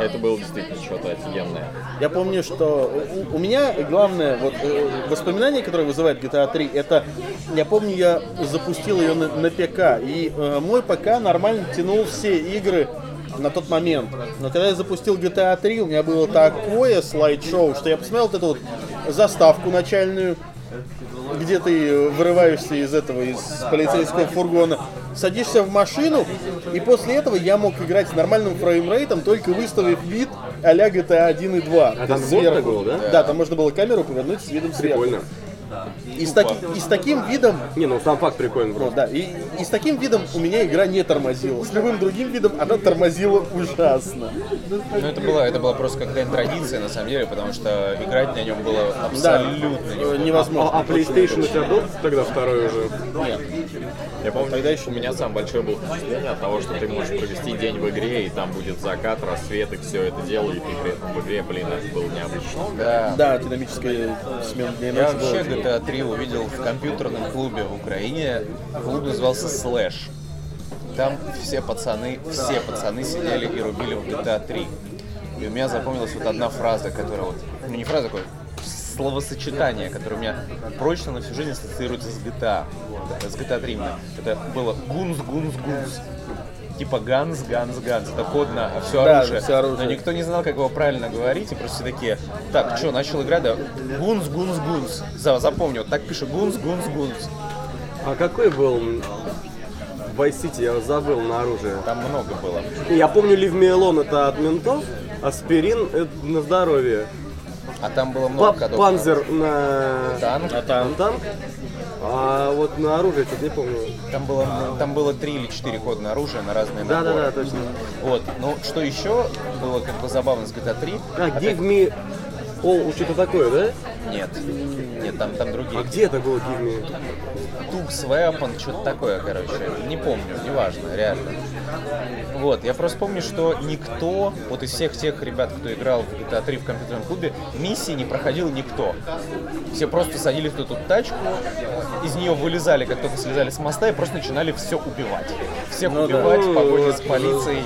Это было действительно что-то офигенное. Я помню, что у, у меня главное вот, э, воспоминание, которое вызывает GTA 3, это я помню, я запустил ее на, на ПК, и э, мой ПК нормально тянул все игры на тот момент. Но когда я запустил GTA 3, у меня было такое слайд-шоу, что я посмотрел вот эту вот заставку начальную, где ты вырываешься из этого, из полицейского фургона, садишься в машину, и после этого я мог играть с нормальным фреймрейтом, только выставив вид а-ля GTA 1 и 2. А там можно было, да? Да, там можно было камеру повернуть с видом сверху. Прикольно. И с, таки- и с таким видом Не, ну сам факт прикольный просто. да, и, и с таким видом у меня игра не тормозила. С любым другим видом она тормозила ужасно. Ну, это была, это была просто какая-то традиция, на самом деле, потому что играть на нем было абсолютно э, невозможно. А, а PlayStation у тебя был тогда второй уже? Нет. Я помню, Тогда еще у меня самое большое было впечатление от того, что ты можешь провести день в игре, и там будет закат, рассвет, и все это дело, и ты при этом в игре, блин, это было необычно. Да. Да, динамическая смена дня и Я вообще GTA 3 увидел в компьютерном клубе в Украине. Клуб назывался Slash. Там все пацаны, все пацаны сидели и рубили в GTA 3. И у меня запомнилась вот одна фраза, которая вот, ну не фраза, такое словосочетание, которое у меня прочно на всю жизнь ассоциируется с GTA. С GTA 3 именно. Это было гунс, гунс, гунс. Типа ганс, ганс, ганс. Это код на все Да, оружие. всё оружие. Но никто не знал, как его правильно говорить. И просто все такие, так, что, начал играть, да, гунс, гунс, гунс. За, запомни, вот так пишет гунс, гунс, гунс. А какой был Vice City, я забыл на оружие. Там много было. Я помню Alone это от ментов, аспирин это на здоровье. А там было много Па- кодов. Панзер на Танк. А там? на танк. А вот на оружие что-то не помню. Там было, там было три или четыре кода на оружие, на разные Да, да, наборы. да, точно. Вот, ну что еще было как бы забавно с GTA 3? А, Give Me All, что-то такое, да? Нет, нет, там, там другие. А где это было Give Me? Тукс, Weapon, что-то такое, короче. Не помню, неважно, реально. Вот, я просто помню, что никто, вот из всех тех ребят, кто играл в GTA 3 в компьютерном клубе, миссии не проходил никто. Все просто садились в эту тачку, из нее вылезали, как только слезали с моста, и просто начинали все убивать. Всех Ну да. убивать, в погоне с Вот, полицией.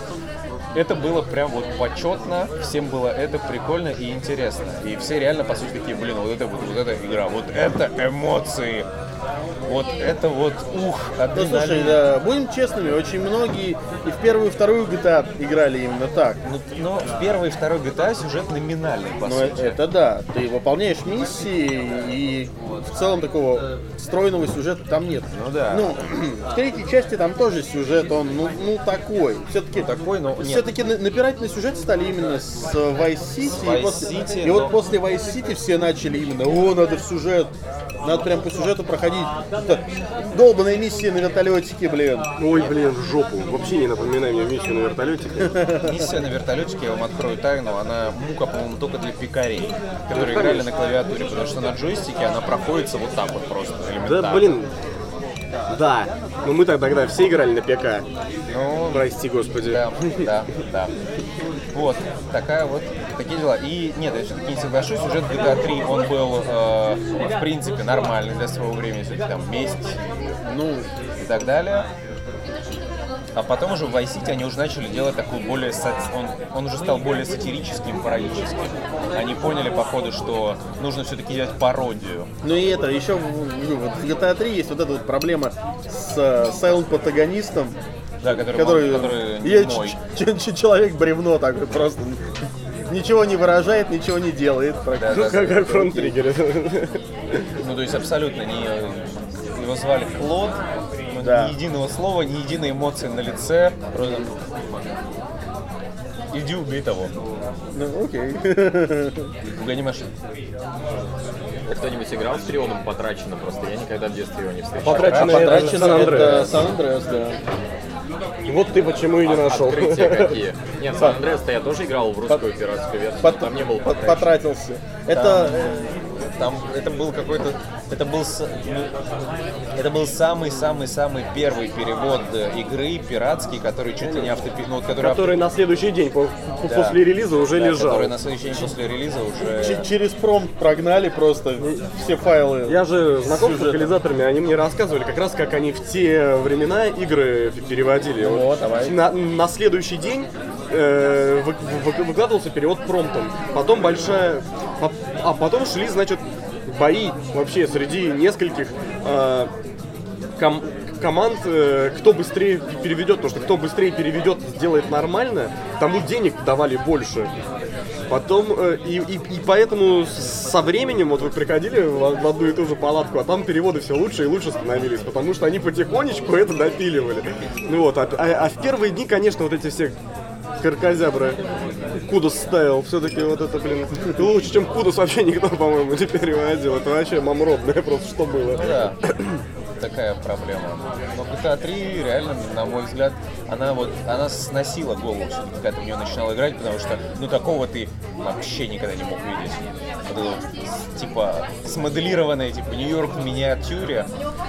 Это было прям вот почетно, всем было это прикольно и интересно. И все реально, по сути, такие, блин, вот это вот, вот эта игра, вот это эмоции. Вот это вот ух, Ну слушай, адреналин. да, будем честными, очень многие и в первую, и вторую GTA играли именно так. Ну, но в первой и второй GTA сюжет номинальный, по Но сути. это да, ты выполняешь миссии и в целом такого стройного сюжета там нет. Ну да. Ну, в третьей части там тоже сюжет, он ну, ну такой. Все-таки Такой, но все-таки напирать на сюжет стали именно с Vice City. С и Vice после, City, и вот но- после Vice City все начали именно, о, надо в сюжет. Надо прям по сюжету проходить. Это долбаная миссия на вертолетике, блин. Ой, блин, в жопу. Вообще не напоминай мне миссию на вертолете. Миссия на вертолетике, я вам открою тайну, она мука, по-моему, только для пикарей, которые играли на клавиатуре, потому что на джойстике она проходится вот так вот просто. Да, блин. Да. Но мы так тогда все играли на ПК. Ну, Прости, господи. Да, да, да. Вот, такая вот, такие дела. И нет, я все-таки не соглашусь, сюжет GTA 3, он был, э, в принципе, нормальный для своего времени, все-таки там месть Ну, и так далее. А потом уже в Vice City они уже начали делать такую более... сат- Он, он уже стал более сатирическим, пародическим. Они поняли, походу, что нужно все-таки делать пародию. Ну и это, еще в, в- GTA 3 есть вот эта вот проблема с э, silent протагонистом, Да, который, который, который я ч- ч- ч- человек бревно такой просто ничего не выражает, ничего не делает. Да, да, Как, как фронт триггер. Ну, то есть абсолютно не... Его звали Клод, Да. ни единого слова, ни единой эмоции на лице. Просто... Иди убей того. Ну, окей. Угони машину. А Кто-нибудь играл с периодом потрачено просто? Я никогда в детстве его не встречал. Потрачено Потрачено Сан это Андреас. Сан Андреас, да. Вот ты почему и не нашел. Открытия какие. Нет, Сан Андреас-то я тоже играл в русскую пиратскую версию, там не подачи. потратился. Это Там это был какой-то, это был, с- ну, это был самый-самый-самый первый перевод э, игры пиратский, который чуть ли не автопи, ну, вот который, Который на следующий день по- Да. после релиза уже да, лежал. который на следующий день после релиза уже. ч- через пром прогнали просто все файлы. Я же знаком с Сюжетом. локализаторами, они мне рассказывали как раз, как они в те времена игры переводили. Ну, Вот давай. На, на следующий день э, вы- вы- выкладывался перевод промптом. Потом большая... А, потом шли, значит, бои вообще среди нескольких э, ком- команд, э, кто быстрее переведет, потому что кто быстрее переведет, сделает нормально, тому денег давали больше. Потом, э, и, и, и поэтому со временем, вот вы приходили в, в одну и ту же палатку, а там переводы все лучше и лучше становились, потому что они потихонечку это допиливали. Ну вот, а, а- а в первые дни, конечно, вот эти все каркозябры, Кудус ставил, все-таки вот это, блин, лучше, чем Кудус вообще никто, по-моему, не переводил. Это вообще мамродное просто, что было. Да, такая проблема. Но GTA 3 реально, на мой взгляд, она вот, она сносила голову все-таки, когда ты в нее начинал играть, потому что, ну, такого ты вообще никогда не мог видеть. Вот это вот, с- типа, смоделированное, типа, Нью-Йорк в миниатюре.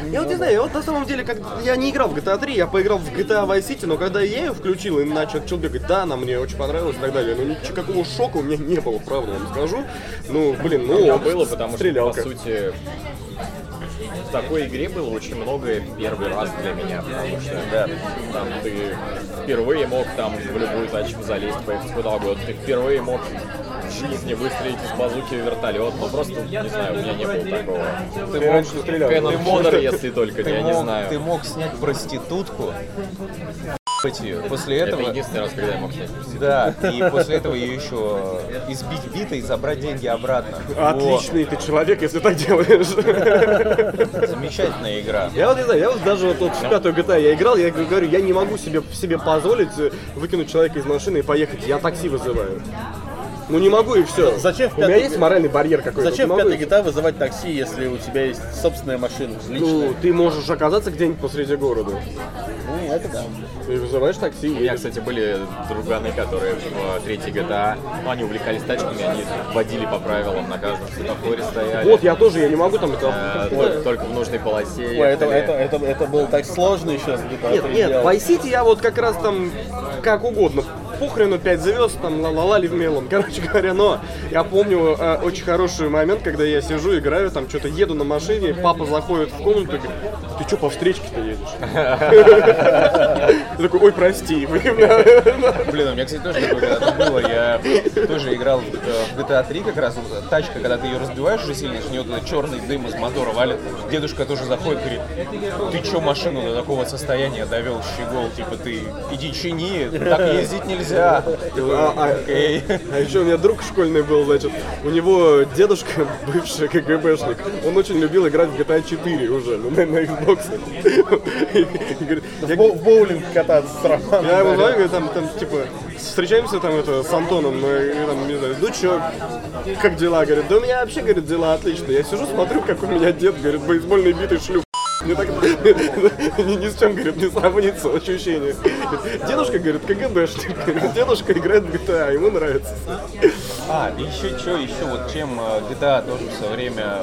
Я вот не знаю, я вот на самом деле, как я не играл в GTA 3, я поиграл в GTA Vice City, но когда я ее включил и начал начал бегать, да, она мне очень понравилась и так далее, но никакого шока у меня не было, правда вам скажу. Ну, блин, ну, было, потому что, по сути, в такой игре было очень многое первый раз для меня, потому что Да. там ты впервые мог там в любую тачку залезть, куда угодно, ты впервые мог в жизни выстрелить из базуки в вертолет, ну просто, не знаю, у меня не было такого. Ты мог, стрелял. Кэнон Модер, если только, ты я не знаю. ты мог снять проститутку, ебать ее. После Это этого... единственный раз, когда я мог снять. Да, и после этого ее еще избить битой и забрать деньги обратно. Отличный ты человек, если так делаешь. Замечательная игра. Я вот не знаю, я вот даже вот, вот в пятую GTA я играл, я говорю, я не могу себе, себе позволить э, выкинуть человека из машины и поехать, я такси вызываю. Ну не могу и все. Зачем в У меня есть моральный барьер какой-то. Зачем в пятой и GTA вызывать такси, если у тебя есть собственная машина, личная? Ну, ты можешь оказаться где-нибудь посреди города. Ну, это да. Ты вызываешь такси и У меня, едешь. кстати, были друганы, которые в третьей GTA, ну, они увлекались тачками, они водили по правилам, на каждом светофоре стояли. Вот, я тоже, я не могу там это... Э, только, только в нужной полосе. Ой, это, это, это, это было так сложно еще с GTA Нет, 3 нет, в делать. Vice City я вот как раз там как угодно. Похрену 5 звезд, там ла-ла-лали в мелом, короче говоря, но я помню э, очень хороший момент, когда я сижу, играю, там что-то еду на машине, папа заходит в комнату и говорит, ты что по встречке-то едешь? Я такой, ой, прости. Блин, у меня, кстати, тоже такое когда-то было. Я тоже играл в, э, GTA 3 как раз. Тачка, когда ты ее разбиваешь уже сильно, с нее этот черный дым из мотора валит. Дедушка тоже заходит, говорит, ты чё машину до такого состояния довел, щегол? Типа ты иди чини, так ездить нельзя. Такой, А, а- «Окей». А еще у меня друг школьный был, значит, у него дедушка, бывший КГБшник, он очень любил играть в GTA 4 уже, ну, на, на Xbox. В, боулинг кататься с Романом. Я звоню, говорю, там, там, типа, встречаемся там это с Антоном, мы, и там, не знаю, ну чё, как дела, говорит, да у меня вообще, говорит, дела отлично. Я сижу, смотрю, как у меня дед, говорит, бейсбольной битой шлюп. Мне так ни, с чем, говорит, не сравнится ощущение. Дедушка, говорит, КГБшник. Дедушка играет в GTA, ему нравится. А, еще что, еще вот чем э, GTA тоже все время,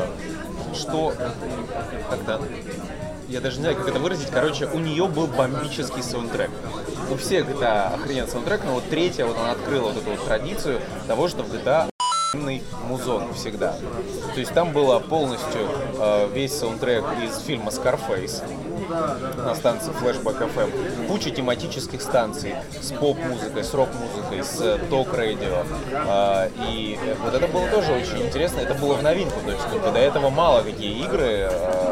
что как-то, я даже не знаю, как это выразить, короче, у нее был бомбический саундтрек. У всех GTA охрененный саундтрек, но вот третья, вот она открыла вот эту вот традицию того, что в GTA музон всегда. То есть там было полностью э, весь саундтрек из фильма Scarface на станции Flashback FM. Куча тематических станций с поп-музыкой, с рок-музыкой, с э, ток-радио. А, и вот это было тоже очень интересно. Это было в новинку. То есть до этого мало какие игры э,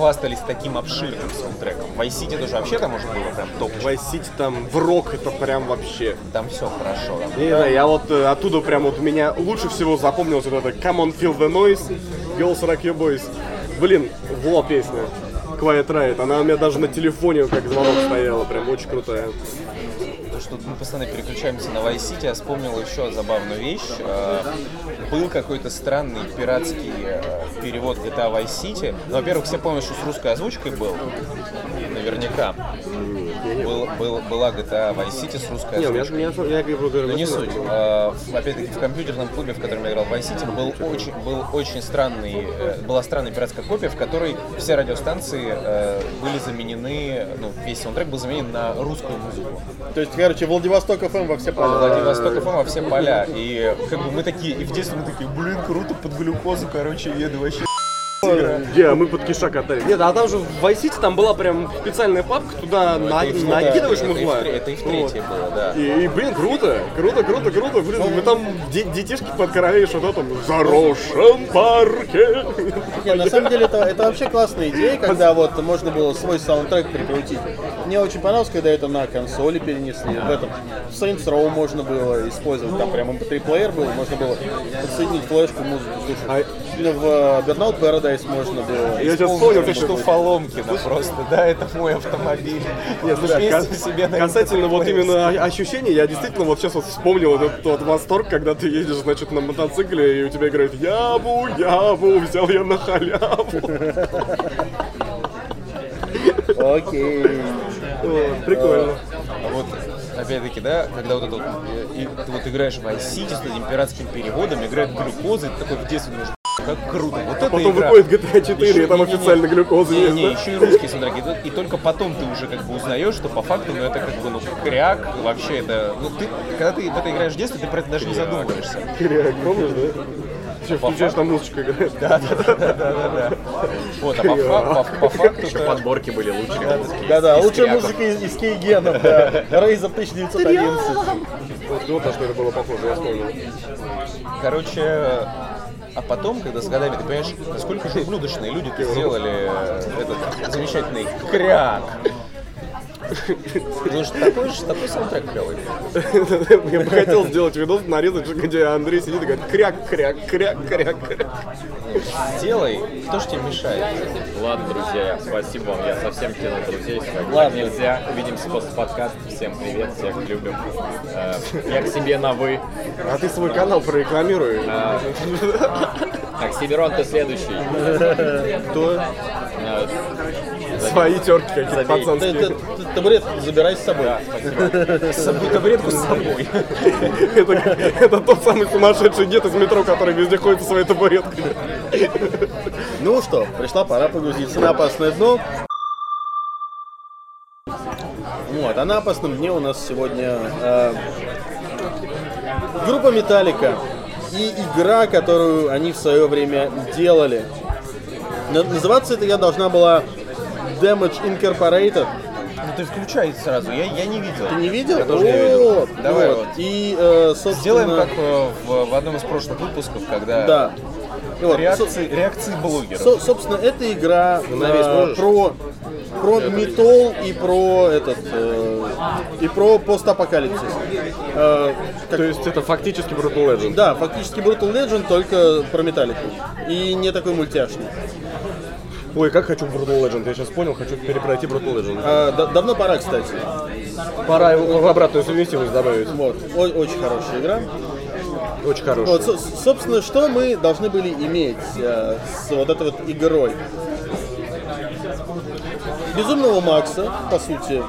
хвастались таким обширным саундтреком. В Vice City тоже вообще там уже было прям топ. В Vice City там в рок это прям вообще. Там все хорошо. Там Я не знаю, я вот э, оттуда прям вот меня лучше всего запомнилось вот это Come on feel the noise, Girls Rock Your Boys. Блин, во песня. Quiet Riot, она у меня даже на телефоне как звонок стояла, прям очень крутая. То, что мы постоянно переключаемся на Vice City, я вспомнил еще забавную вещь. Э, Был какой-то странный пиратский э, перевод GTA Vice City. Ну, во-первых, все помнят, что с русской озвучкой был. Наверняка. Был- был- была GTA Vice City с русской Не, у меня, озвучкой. у меня, я говорю, Но не говорю, суть. А, Опять-таки в компьютерном клубе, в котором я играл в Vice City, был очень, был очень странный, э, была странная пиратская копия, в которой все радиостанции э, были заменены, ну, весь саундтрек был заменен на русскую музыку. То есть, короче, Владивосток ФМ во все поля. Владивосток ФМ во все поля. И как бы мы такие, и в детстве мы такие, блин, круто, под глюкозу, короче, еду вообще. Где, а мы под киша катались. Нет, а там же в Vice City там была прям специальная папка, туда на- Это в- накидываешь это музла. тре- Это и в третьей было, да. И, и, блин, круто, круто, круто, круто, блин, мы там де- детишки подкарали что-то там в заросшем парке. Не, на самом деле это, это вообще классная идея, когда вот можно было свой саундтрек прикрутить. Мне очень понравилось, когда это на консоли перенесли. В этом в Saints Row можно было использовать, там прям MP3 плеер был, можно было подсоединить флешку, музыку слушать. А- Ну, В э, Burnout Paradise можно было. Я сейчас вспомнил, Помню, что Фоломкина просто, да, это мой автомобиль. Нет, слушай, а себе касательно вот MP3 именно ощущений, я действительно вот сейчас вот вспомнил этот вот восторг, когда ты едешь, значит, на мотоцикле, и у тебя играет «Ябу, ябу, взял я на халяву». Окей. Прикольно. А вот, опять-таки, да, когда вот это вот, и ты вот играешь в Vice City с этим пиратским переводом, играет ты такой в детстве думаешь, как круто, вот это Потом игра. выходит GTA 4, и там официально глюкоза есть, Не, да? еще и русские саундтреки. И, только потом ты уже как бы узнаешь, что по факту, ну это как бы, ну, кряк, вообще это, ну ты, когда ты в это играешь в детстве, ты про это даже не задумываешься. Киряк, помнишь, да? Еще включаешь, там музычка играет. Да-да-да. Вот, а по, фа- по- по факту Еще подборки были лучшие из лучшая кряков. музыка из, из Кейгенов, да. Рейзер 1911. Вот, вот что это было похоже, я вспомнил. Короче, а потом, когда с годами ты понимаешь, насколько же ублюдочные люди-то сделали этот замечательный кряк. Что такой же, такой саундтрек клевый. Я бы хотел сделать видос, нарезать, где Андрей сидит и говорит кряк, кряк, кряк, кряк, кряк. Сделай, кто ж тебе мешает? Ладно, друзья, спасибо вам. Я совсем кинул друзей сегодня. Ладно. Нельзя. Увидимся после подкаста. Всем привет, всех любим. Э, Я к себе на вы. А ты свой канал прорекламируй. Так, Сиберон, ты следующий. Кто? Свои терки какие-то пацанские. ты- ты табурет забирай с собой. С собой табуретку с собой. Это, это тот самый сумасшедший дед из метро, который везде ходит со своей табуреткой. Ну что, пришла пора погрузиться на опасное дно. Вот, а на опасном дне у нас сегодня э, группа Металлика и игра, которую они в свое время делали. На- Называться эта игра должна была Damage Incorporated. Ну ты включай сразу, я, я не видел. Ты не видел? Я тоже не видел. Вот, Давай вот. вот. И, э, собственно... Сделаем как э, в, в одном из прошлых выпусков, когда Да. И вот, со- реакции, реакции блогеров. Со- собственно, эта игра на весь э, про про метал и про этот э, и про постапокалипсис. Э, как- То есть это фактически Brutal Legend. да, фактически Brutal Legend только про металлику и не такой мультяшный. Ой, как хочу в Brutal Legend, я сейчас понял, хочу перепройти Brutal Legend. Э, да- давно пора, кстати. Пора его в обратную совместимость добавить. Вот, о- очень хорошая игра. Очень хороший. Вот, со- собственно, что мы должны были иметь э, с вот этой вот игрой? Безумного Макса, по сути.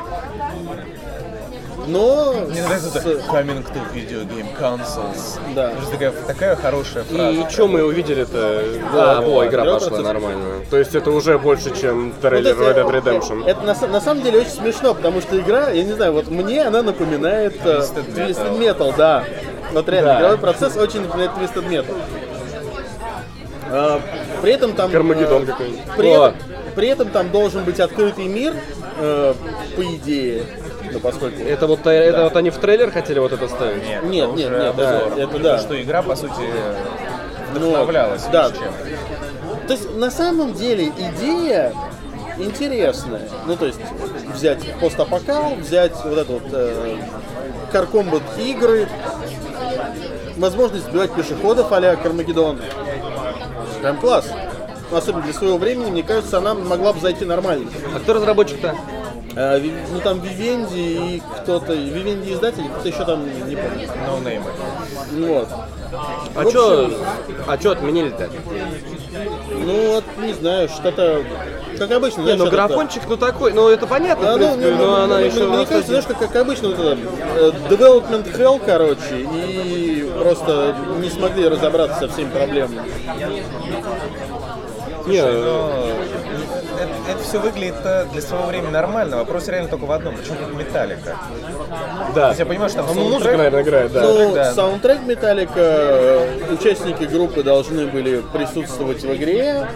Но Мне нравится с- это coming to video game consoles. Да. Это же такая, такая хорошая фраза. И что мы увидели-то? Да, А, да, о, да. игра пошла процесс. нормально. То есть это уже больше, чем Вот трейлер это- Red Dead Redemption. Это на, на самом деле очень смешно, потому что игра, я не знаю, вот мне она напоминает э, Twisted Twisted Metal. Metal, да. Вот реально, Да. игровой процесс очень напоминает Twisted Metal. А, при этом там... Кармагеддон э, какой-нибудь. При, при этом там должен быть открытый мир, э, по идее. Ну, поскольку... Это вот, это вот они в трейлер хотели вот это ставить? Нет, Нет, это нет, уже нет, да, это То, да. что игра, по сути, Ну, вдохновлялась да. лишь чем. То есть на самом деле идея интересная. Ну то есть взять постапокал, взять вот это вот э, каркомбат игры, возможность сбивать пешеходов а-ля Кармагеддон. Прям класс. Ну, Особенно для своего времени, мне кажется, она могла бы зайти нормально. А кто разработчик-то? А, ну там Вивенди и кто-то, Вивенди издатель, кто еще там, не помню. No name. Ну Вот. А общем, а чё отменили-то? Ну, вот, не знаю, что-то как обычно, Не, ну графончик, ну такой, ну это понятно, Да, в ну, принципе, ну, но ну, она мне- еще... Мне кажется, знаешь, как, как обычно, вот это, э, development hell, короче, и просто не смогли разобраться со всеми проблемами. Не, Но это, все выглядит э, для своего времени нормально. Вопрос реально только в одном. Почему тут Металлика? То да. есть я понимаю, что там Ну, музыка, саундтрек- наверное, играет, да. Ну, да. саундтрек Металлика, э, участники группы должны были присутствовать в игре.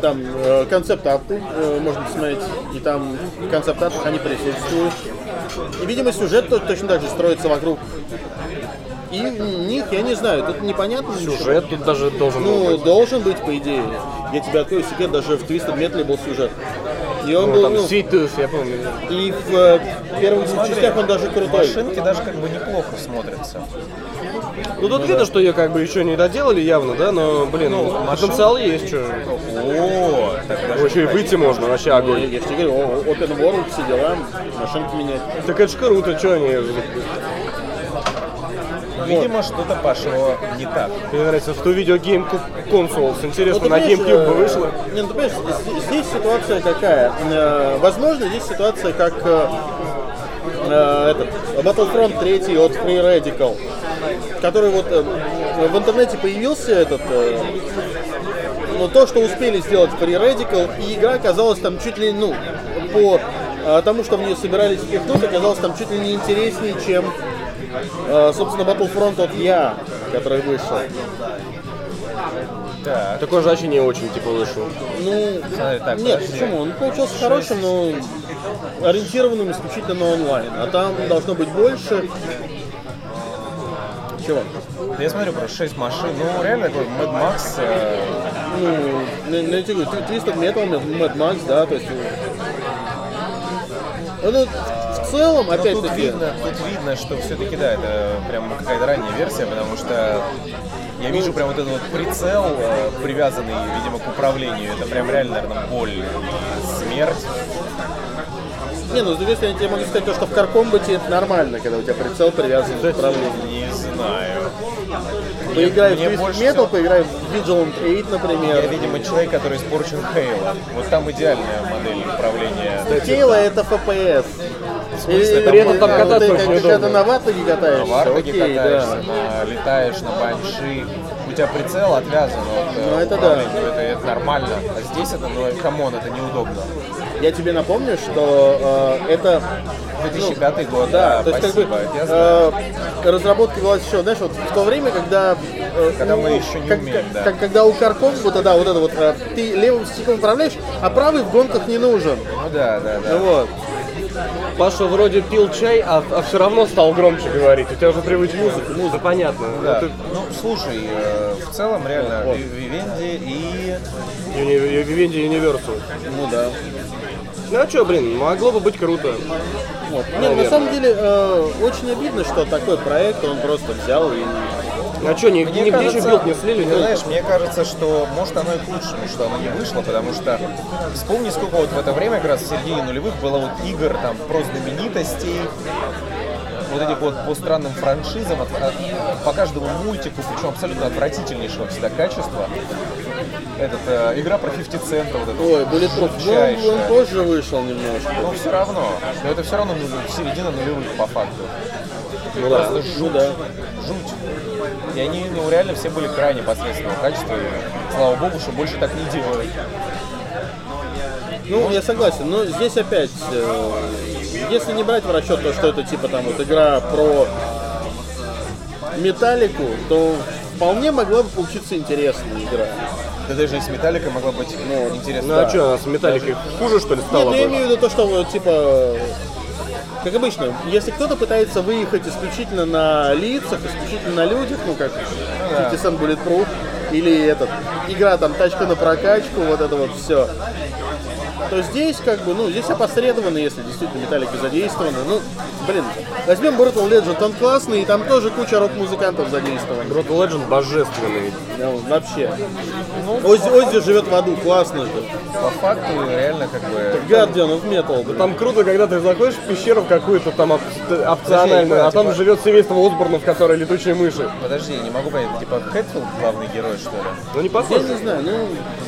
Там э, концепт-арты э, можно посмотреть, и там в концепт-артах они присутствуют. И, видимо, сюжет то- точно так же строится вокруг и них, я не знаю, тут непонятно ничего. Сюжет тут даже должен Ну, быть. должен быть, по идее. Я тебе открою секрет, даже в Twisted Metal был сюжет. И он Ну, был, там ну, Sweet Tooth, я помню. и в э, первых двух частях он даже крутой. Машинки даже как бы неплохо смотрятся. Ну тут видно, что ее как бы еще не доделали явно, да, но, блин, Ну, потенциал есть, что. О, так Еще и выйти можно, вообще Я, огонь. я же тебе говорю, Open World, все дела, машинки менять. Так это ж круто, что они... Видимо, что-то пошло не так. Мне нравится, что видео Game Consoles. Интересно, на понимаешь, GameCube бы э, вышло? Не, ну ты понимаешь, здесь, ситуация какая? Э, возможно, здесь ситуация как э, этот, Battlefront 3 от Free Radical, который вот в интернете появился этот э, ну, то, что успели сделать Free Radical, и игра оказалась там чуть ли, ну, по тому, что в нее собирались впихнуть, оказалась там чуть ли не интереснее, чем, собственно, Battlefront от Я, который вышел. Так, Такой же не очень, типа, вышел. Ну, Смотри, так, нет, подожди. почему? Он получился хорошим, но ориентированным исключительно на онлайн. А там должно быть больше. Чего? я смотрю просто 6 машин. Ну, реально такой Mad Max. э, Ну, на, эти, говорю, Twisted Metal, Mad Max, да, то есть... э, Ну, в целом, Но тут опять-таки, видно, тут видно, что все-таки да, это прям какая-то ранняя версия, потому что я вижу прям вот этот вот прицел, э, привязанный, видимо, к управлению. Это прям реально, наверное, боль и смерть. не, ну, с другой стороны, я тебе могу сказать, то, что в car combat е это нормально, когда у тебя прицел привязан к управлению. Не знаю. Поиграй в мне Twisted больше Metal, всего- поиграй в Vigilante 8, например. Я, видимо, человек, который испорчен Halo. Вот там идеальная модель управления. Halo это FPS. смысле? Там при этом там ты кататься очень удобно. Когда на вартоге катаешься, На вартоге окей, катаешься, да. на- летаешь на банши. У тебя прицел отвязан от э, Ну, это да. это, это нормально. А здесь это, ну, come on, это неудобно. Я тебе напомню, что э, это 2005 год, да, да, то есть как спасибо, бы это я знаю. э, разработка велась еще, знаешь, вот в то время, когда э, Когда ну, мы еще не как- умеем, да. как- когда у Карков вот да, вот это вот э, ты левым стиком управляешь, а правый в гонках не нужен. Ну да, да, да. Ну вот. Паша вроде пил чай, а, все равно стал громче говорить. У тебя уже привычка музыка. Музыка, понятно. Да. Это Ну, слушай, э, в целом реально Ви- Вивенди и... Uni- Vivendi Universal. Ну да. Ну а что, блин, могло бы быть круто. Вот. Нет, на самом деле э, очень обидно, что такой проект он просто взял и А что, нигде, Мне нигде же кажется, билд не слили? ты нет? знаешь, мне кажется, что может оно и к лучшему, что оно не вышло, потому что вспомни, сколько вот в это время, как раз в середине нулевых, было вот игр там про знаменитостей, вот этих вот по странным франшизам, от- от- по каждому мультику, причем абсолютно отвратительнейшего всегда качества. Этот, э, игра про 50 центов, вот это Ой, Bulletproof, ну, он позже вышел немножко. Но все равно, но это все равно ну, середина нулевых по факту. Ну да, ну да. жуть. И они, ну, реально все были крайне посредственного качества. И, слава богу, что больше так не делают. Ну, я согласен, но здесь опять, э, если не брать в расчет то, что это типа там вот игра про металлику, то вполне могла бы получиться интересная игра. Да даже и с Металликой могла быть ну, интересно. Ну а что, с металликой хуже, что ли, Нет, стало ну я имею в виду то, что вот, типа, как обычно, если кто-то пытается выехать исключительно на лицах, исключительно на людях, ну как да. 50 Cent Bulletproof, или этот, игра там тачка на прокачку, вот это вот все, то здесь как бы, ну, здесь опосредованно, если действительно металлика задействована. Ну, блин, возьмем Brutal Legend, он классный, и там тоже куча рок-музыкантов задействована. Brutal Legend божественный. Ну, вообще. Оззи, Оззи живет в аду, классно же. По факту реально как бы... Guardian of Metal. блин. Там круто, когда ты заходишь в пещеру какую-то там оп- опциональную, а там типа- живет семейство Осборнов, которые летучие мыши. Подожди, я не могу понять, типа Хэтфилд главный герой что ли? Ну не Я похож. не знаю, ну,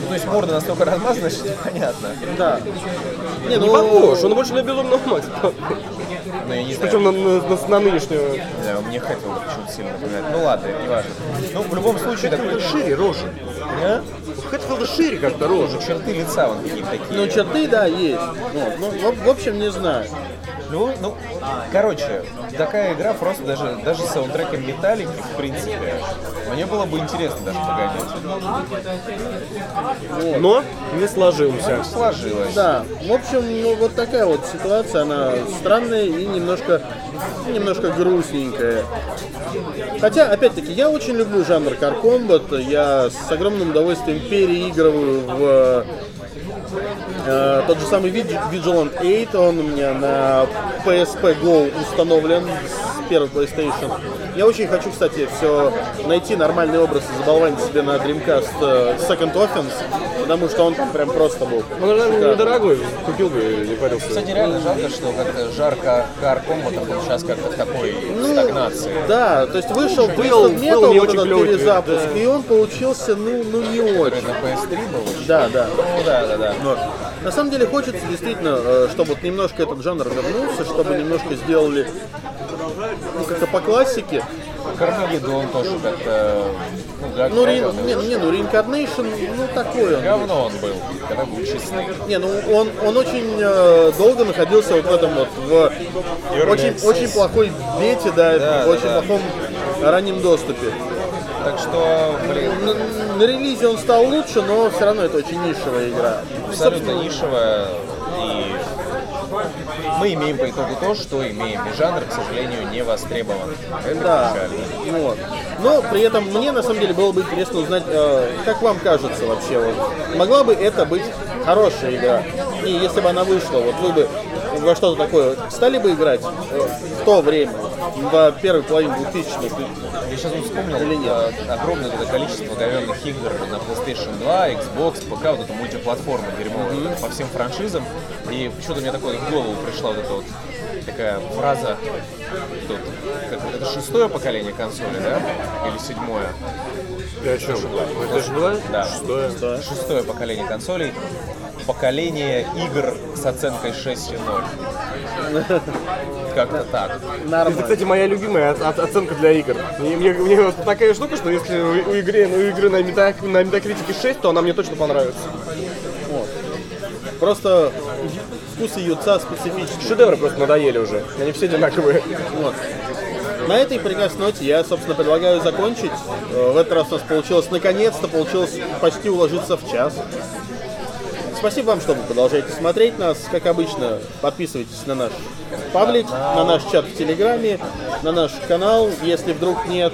Ну, то есть морда настолько размазана, что непонятно. да. Не, Не ну, похож, он больше на безумного Макса. Ну, я не знаю. Причем на, на- на- на нынешнего. Да, мне Хэтфилд почему-то сильно напоминает. Ну ладно, не важно. Ну, в любом случае, такой... шире рожи. А? Хэтфилда шире как-то рожа. Черты лица вон какие-то такие. ну, черты, да, есть. Вот, ну, в, в общем, не знаю. Ну, ну, короче, такая игра просто даже, даже с саундтреком Металлики, в принципе, мне было бы интересно даже погонять. Но не сложился. Сложилось. Да, в общем, ну, вот такая вот ситуация, она странная и немножко, немножко грустненькая. Хотя, опять-таки, я очень люблю жанр Car Combat, я с огромным удовольствием переигрываю в э, тот же самый Vig- Vigilant 8, он у меня на PSP Go установлен с первой PlayStation. Я очень хочу, кстати, все найти нормальный образ и заболванить себе на Dreamcast э, Second Offense, потому что он там прям просто был. Он, наверное, недорогой. Купил бы и не парился. Кстати, реально жалко, что как-то жарко кар комбатов он сейчас как-то в такой стагнации. Да, то есть вышел Был- Metal, был не вот очень этот клёвый, перезапуск, да. и он получился, ну, ну не очень. На PS3 был? Да, да. Ну да, да, да. Вот. На самом деле хочется действительно, э, чтобы вот немножко этот жанр вернулся, чтобы немножко сделали ну, как-то по классике. Кармагеддон тоже как-то... Ну, га- Ну, говно. не, не, ну, Reincarnation, ну, такой он. Говно он был, когда был честный. Не, ну, он, он очень э, долго находился вот в этом вот, в очень, access. очень плохой бете, да, Да, в да, очень да. плохом раннем доступе. Так что, блин, На, на релизе он стал лучше, но все равно это очень нишевая игра. абсолютно нишевая. Мы имеем по итогу то, что имеем. И жанр, к сожалению, не востребован. Это Да, печально. вот. Но при этом мне на самом деле было бы интересно узнать, э, как вам кажется вообще, вот, могла бы это быть хорошая игра? И если бы она вышла, вот вы бы во что-то такое стали бы играть э, в то время, в первой половине 2000-х? Я сейчас вспомнил Или нет? э, огромное это количество говенных игр на PlayStation 2, Xbox, ПК, вот эта мультиплатформа дерьмовая по всем франшизам. И почему-то мне такое в голову пришла вот эта вот такая фраза, тут, как, это шестое поколение консоли, да? Или седьмое? Ты о чем? Это же была? Да. Шестое. Шестое поколение консолей. Поколение игр с оценкой 6.0. Как-то так. Это, Нормально. кстати, моя любимая оценка для игр. Мне, мне- мне вот такая штука, что если у, у игры, у игры на, мета, на метакритике 6, то она мне точно понравится. Вот. Просто вкусы юца специфичные. Шедевры просто надоели уже. Они все одинаковые. Вот. На этой прекрасной ноте я, собственно, предлагаю закончить. Э, В этот раз у нас получилось, наконец-то, получилось почти уложиться в час. Спасибо вам, что вы продолжаете смотреть нас. Как обычно, подписывайтесь на наш паблик, на наш чат в Телеграме, на наш канал. Если вдруг нет,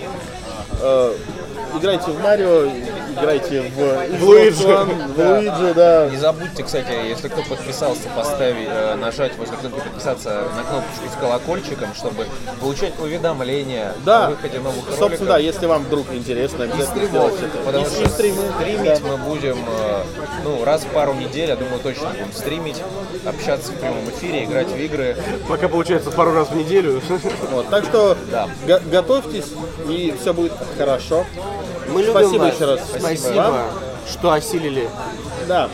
э, играйте в Марио, играйте в, В Луиджи. В Луиджи, да. Не забудьте, кстати, если кто подписался, поставить, э, нажать возле кнопки подписаться на кнопочку с колокольчиком, чтобы получать уведомления Да, о выходе новых роликов. собственно, да, если вам вдруг интересно, И обязательно стримов, сделайте это. потому И что стримы, стримить да. мы будем э, ну, раз в пару недель, я думаю, точно будем стримить, общаться в прямом эфире, играть в игры. Пока получается пару раз в неделю. Вот, так что Да. го- готовьтесь, и все будет хорошо. Мы любим Спасибо вас. еще раз. Спасибо, вам. что осилили Да,